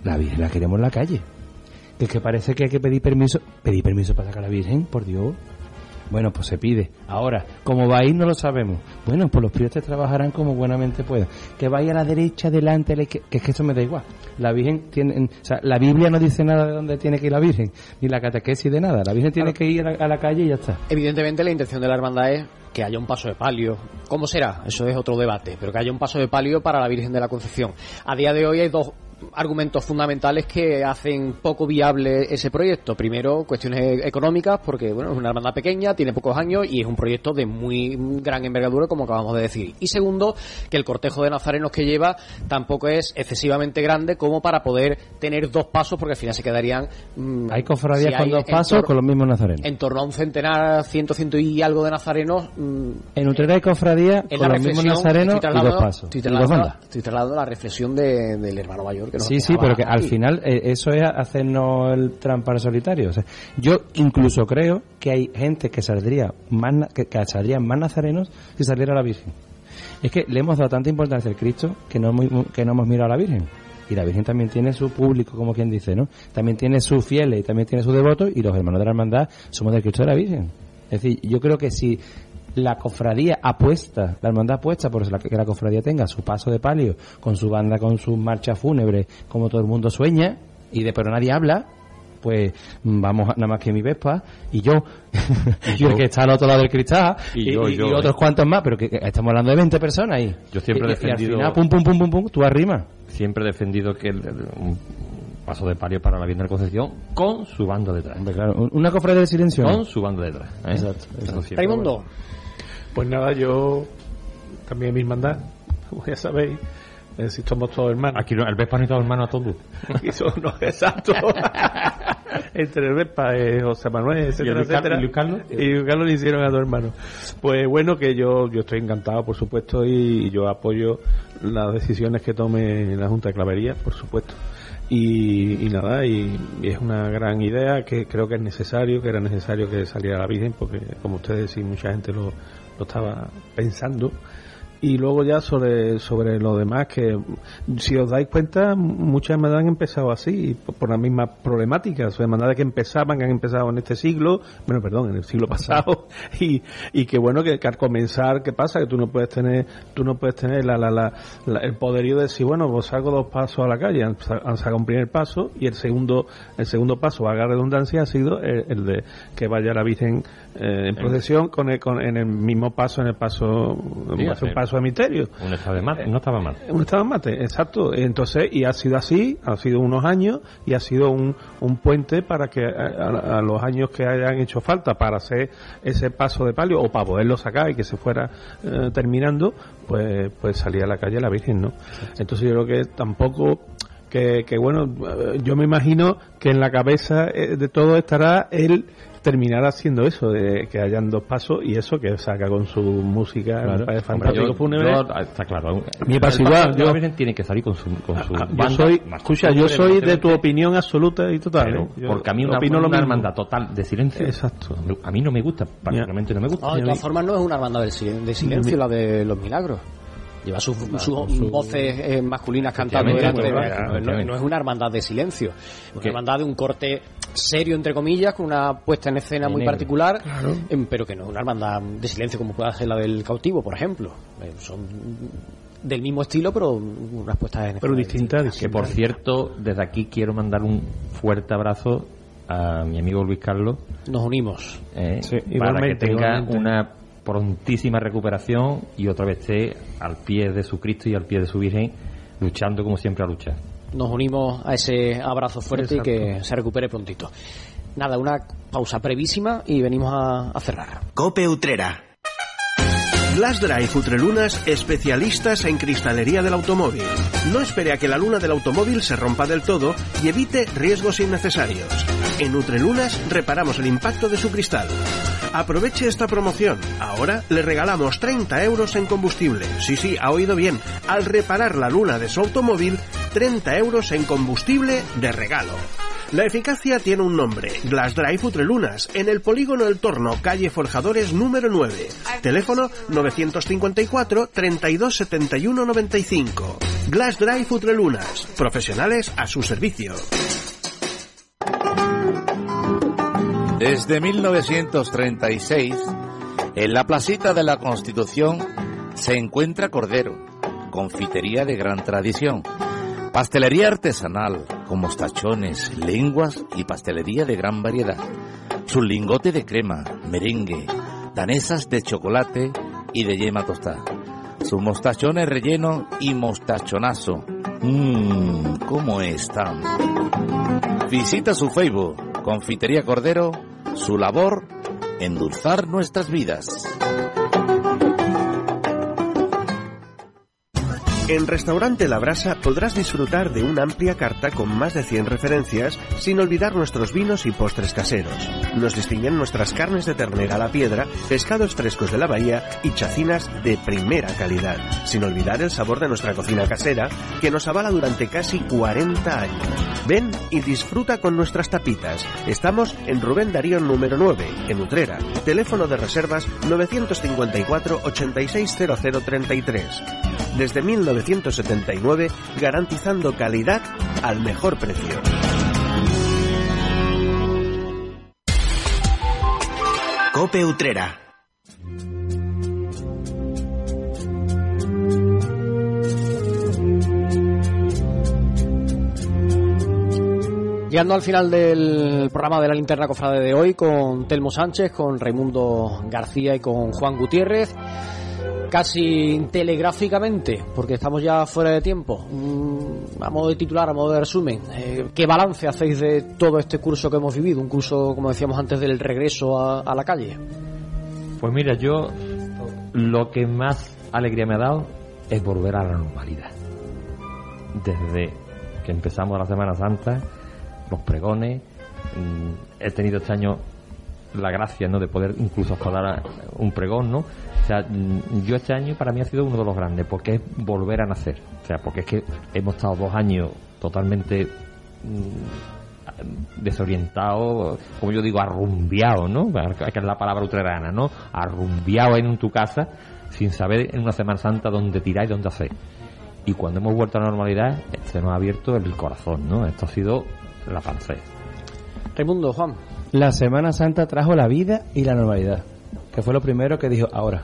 la Virgen la queremos en la calle. Que es que parece que hay que pedir permiso. ¿Pedir permiso para sacar a la Virgen? Por Dios. Bueno, pues se pide. Ahora, ¿cómo va a ir? No lo sabemos. Bueno, pues los priestes trabajarán como buenamente puedan. Que vaya a la derecha, adelante, la que es que eso me da igual. La Virgen tiene, o sea, la Biblia no dice nada de dónde tiene que ir la Virgen, ni la catequesis de nada. La Virgen tiene que ir a la, a la calle y ya está. Evidentemente la intención de la hermandad es que haya un paso de palio. ¿Cómo será? Eso es otro debate, pero que haya un paso de palio para la Virgen de la Concepción. A día de hoy hay dos argumentos fundamentales que hacen poco viable ese proyecto. Primero, cuestiones económicas, porque bueno, es una hermandad pequeña, tiene pocos años y es un proyecto de muy gran envergadura, como acabamos de decir. Y segundo, que el cortejo de nazarenos que lleva tampoco es excesivamente grande como para poder tener dos pasos, porque al final se quedarían... mm, Hay cofradías si con hay dos pasos con los mismos nazarenos. en torno a un centenar, ciento, ciento y algo de nazarenos. mm, En Utrera hay cofradías con los mismos nazarenos y dos pasos. Estoy trasladando la reflexión de- del hermano mayor nos Sí, sí, pero que al final eh, eso es hacernos el trampa al solitario. O sea, yo incluso creo que hay gente que saldría más que, que saldrían más nazarenos si saliera la Virgen. Es que le hemos dado tanta importancia al Cristo que no, hemos- que no hemos mirado a la Virgen. Y la Virgen también tiene su público, como quien dice, ¿no? También tiene sus fieles y también tiene sus devotos y los hermanos de la hermandad somos del Cristo de la Virgen. Es decir, yo creo que si la cofradía apuesta, la hermandad apuesta por la- que la cofradía tenga su paso de palio, con su banda, con sus marchas fúnebres, como todo el mundo sueña, y de pero nadie habla, pues mm, vamos nada más que mi Vespa y yo, y el que está al otro lado del cristal, Y yo, yo, otros eh. cuantos más, pero que, que estamos hablando de 20 personas ahí. Yo siempre he Y- y- al defendido- final, pum, pum, pum, pum, pum, tú arrimas. Siempre he defendido que el, el- un paso de palio para la Virgen de la Concepción con su bando detrás. claro, una cofradía del silencio. Con su bando detrás. ¿eh? Exacto, siempre, Raimundo. Pues nada, yo también mi hermandad, como ya sabéis, Es decir, somos todos hermanos. Aquí no, el Vespa no es todo hermano a todos. Aquí son no, exacto. Entre el Vespa, eh, José Manuel, etcétera, ¿Y etcétera. y Luis Carlos? Y Luis Carlos le hicieron a dos hermanos. Pues bueno, que yo, yo estoy encantado, por supuesto, y yo apoyo las decisiones que tome la Junta de Clavería, por supuesto. Y, y nada, y, y es una gran idea que creo que es necesario, que era necesario que saliera la Virgen, porque como ustedes y mucha gente lo, lo estaba pensando. Y luego ya sobre, sobre lo demás, que si os dais cuenta, muchas hermandades han empezado así, por, por la misma problemática. Son hermandades que empezaban, que han empezado en este siglo, bueno, perdón, en el siglo pasado, y, y que bueno, que, que al comenzar, ¿qué pasa? Que tú no puedes tener, tú no puedes tener la, la, la, la- el poderío de decir, bueno, pues saco dos pasos a la calle, han, han sacado un primer paso, y el segundo, el segundo paso, haga redundancia, ha sido el, el de que vaya la Virgen eh, en procesión con el, con, en el mismo paso, en el paso, Sí, hace un hacer de misterio. Un estado de mate, no estaba mal. Un estado en mate, exacto. Entonces, y ha sido así, ha sido unos años y ha sido un, un puente para que a, a- los años que hayan hecho falta para hacer ese paso de palio o para poderlo sacar y que se fuera eh, terminando, pues, pues salía a la calle la Virgen, ¿no? Entonces yo creo que tampoco que, que bueno, eh, yo me imagino que en la cabeza eh, de todo estará el terminar haciendo eso, de que hayan dos pasos y eso que saca con su música, me parece fantástico Yo- fúnebre. yo- está claro. Me igual, paso de yo- la Virgen tiene que salir con su, con su Ah, yo banda soy, escucha, yo soy de tu opinión absoluta y total. pero ¿eh? Porque a mí una, opino lo una mismo. hermandad total de silencio. Exacto. A mí no me gusta, particularmente no me gusta. No, de todas formas no es una hermandad del silen- de silencio la de los milagros. Lleva sus, voces eh, masculinas cantando Efectivamente, delante. claro, No, es una hermandad de silencio. Es una hermandad de un corte serio, entre comillas, con una puesta en escena muy negro. particular, em, pero que no es una hermandad de silencio como pueda ser la del cautivo, por ejemplo. Eh, Son del mismo estilo, pero unas puestas en escena Pero distintas, Que por cierto, desde aquí quiero mandar un fuerte abrazo a mi amigo Luis Carlos. Nos unimos. eh, Sí, para que tenga igualmente. una prontísima recuperación y otra vez esté al pie de su Cristo y al pie de su Virgen, luchando como siempre ha luchado. Nos unimos a ese abrazo fuerte y que se recupere prontito. Nada, una pausa brevísima y venimos a, a cerrar. Cope Utrera. Glass Drive Utrelunas, especialistas en cristalería del automóvil. No espere a que la luna del automóvil se rompa del todo y evite riesgos innecesarios. En Utrelunas reparamos el impacto de su cristal. Aproveche esta promoción. Ahora le regalamos 30 euros en combustible. Sí, sí, ha oído bien. Al reparar la luna de su automóvil, 30 euros en combustible de regalo. La eficacia tiene un nombre, Glass Drive Utrelunas, en el polígono El Torno, calle Forjadores número 9. Teléfono 954 32 71 95. Glass Drive Utrelunas, profesionales a su servicio. Desde 1936, en la placita de la Constitución se encuentra Cordero, confitería de gran tradición, pastelería artesanal, con mostachones, lenguas y pastelería de gran variedad, su lingote de crema, merengue, danesas de chocolate y de yema tostada, sus mostachones relleno y mostachonazo. Mmm, ¿cómo están? Visita su Facebook, Confitería Cordero, su labor, endulzar nuestras vidas. En Restaurante La Brasa podrás disfrutar de una amplia carta con más de 100 referencias, sin olvidar nuestros vinos y postres caseros. Nos distinguen nuestras carnes de ternera a la piedra, pescados frescos de la bahía y chacinas de primera calidad, sin olvidar el sabor de nuestra cocina casera, que nos avala durante casi 40 años. Ven y disfruta con nuestras tapitas. Estamos en Rubén Darío número 9, en Utrera. Teléfono de reservas 954 860033. Desde 1979, garantizando calidad al mejor precio. Cope Utrera. Llegando al final del programa de la linterna cofrade de hoy con Telmo Sánchez, con Raimundo García y con Juan Gutiérrez, casi telegráficamente, porque estamos ya fuera de tiempo, mm, a modo de titular, a modo de resumen, eh, ¿qué balance hacéis de todo este curso que hemos vivido? Un curso, como decíamos antes, del regreso a, la calle. Pues mira, yo lo que más alegría me ha dado es volver a la normalidad. desde que empezamos la Semana Santa, los pregones, mm, he tenido este año la gracia ¿no? de poder incluso escolar un pregón, ¿no? O sea, mm, yo este año para mí ha sido uno de los grandes, porque es volver a nacer. O sea, porque es que hemos estado dos años totalmente mm, desorientados, como yo digo, arrumbiados, ¿no? Que es la palabra utrerana, ¿no? Arrumbiados en tu casa, sin saber en una Semana Santa dónde tirar y dónde hacer. Y cuando hemos vuelto a la normalidad, se nos ha abierto el corazón, ¿no? Esto ha sido la pancé. Raimundo, Juan. La Semana Santa trajo la vida y la normalidad, que fue lo primero que dijo ahora.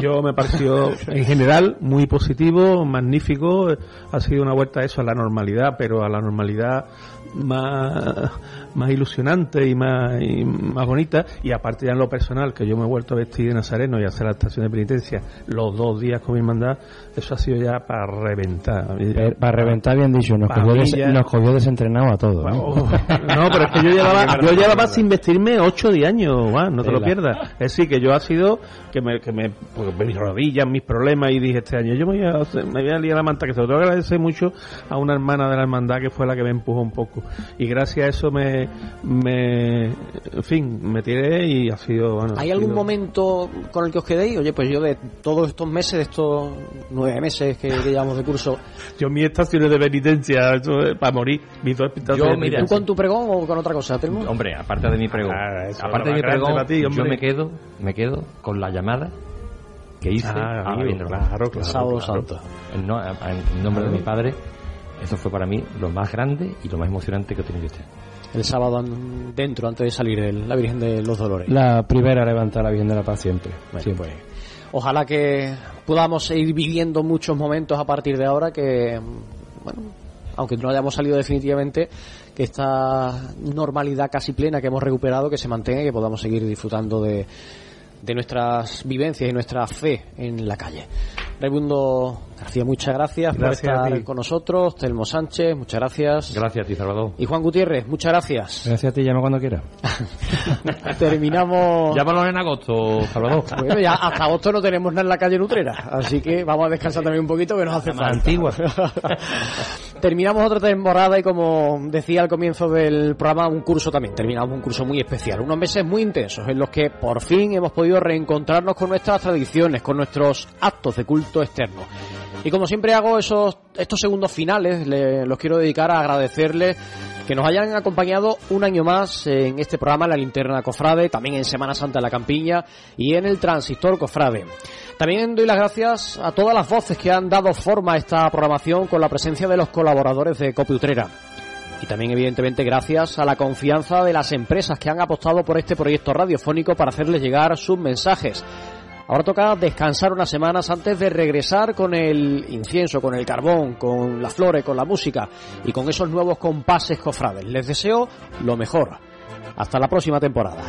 Yo me pareció en general muy positivo, magnífico. Ha sido una vuelta a eso, a la normalidad, pero a la normalidad más, más ilusionante y más, y más bonita. Y aparte ya en lo personal, que yo me he vuelto a vestir de nazareno y hacer la estación de penitencia los dos días con mi hermandad, eso ha sido ya para reventar. Eh, para reventar, bien dicho, nos, cogió, desentrenado a todos. no, pero es que yo llevaba, yo llevaba sin vestirme ocho de años, no te lo pierdas. Es decir, que yo ha sido que me, que me, pues, mis rodillas, mis problemas, y dije este año, yo me voy a, me voy a liar la manta, que se lo tengo que agradecer mucho a una hermana de la hermandad que fue la que me empujó un poco. Y gracias a eso me, me en fin, me tiré y ha sido, bueno. ¿Hay algún momento con el que os quedéis? Oye, pues yo de todos estos meses, de estos nueve meses que, llevamos de curso. yo mis estaciones de penitencia, para morir, mis dos yo, ¿Tú con tu pregón o con otra cosa, Hombre, aparte de mi pregón, ah, aparte de mi pregón, yo me quedo, me quedo con la llamada que hice ah, claro, claro, Sábado Santo. En, nombre de mi padre, eso fue para mí lo más grande y lo más emocionante que he tenido este El sábado dentro, antes de salir la Virgen de los Dolores. La primera a levantar la Virgen de la Paz siempre. Pues, ojalá que podamos seguir viviendo muchos momentos a partir de ahora que, bueno, aunque no hayamos salido definitivamente, que esta normalidad casi plena que hemos recuperado, que se mantenga y que podamos seguir disfrutando de, de nuestras vivencias y nuestra fe en la calle. Raimundo García, muchas gracias, por estar con nosotros. Telmo Sánchez, muchas gracias. Gracias a ti, Salvador. Y Juan Gutiérrez, muchas gracias. Gracias a ti, llama cuando quiera. Terminamos. Llámalo en agosto, Salvador. Bueno, ya hasta agosto no tenemos nada en la calle Nutrera, así que vamos a descansar también un poquito que nos hace falta. antigua. Terminamos otra temporada y como decía al comienzo del programa, un curso también. Terminamos un curso muy especial, unos meses muy intensos en los que por fin hemos podido reencontrarnos con nuestras tradiciones, con nuestros actos de externo. Y como siempre hago esos, estos segundos finales, los quiero dedicar a agradecerles que nos hayan acompañado un año más en este programa, La Linterna Cofrade, también en Semana Santa en la Campiña y en el Transistor Cofrade. También doy las gracias a todas las voces que han dado forma a esta programación con la presencia de los colaboradores de Copi Utrera. Y también, evidentemente, gracias a la confianza de las empresas que han apostado por este proyecto radiofónico para hacerles llegar sus mensajes. Ahora toca descansar unas semanas antes de regresar con el incienso, con el carbón, con las flores, con la música y con esos nuevos compases cofrades. Les deseo lo mejor. Hasta la próxima temporada.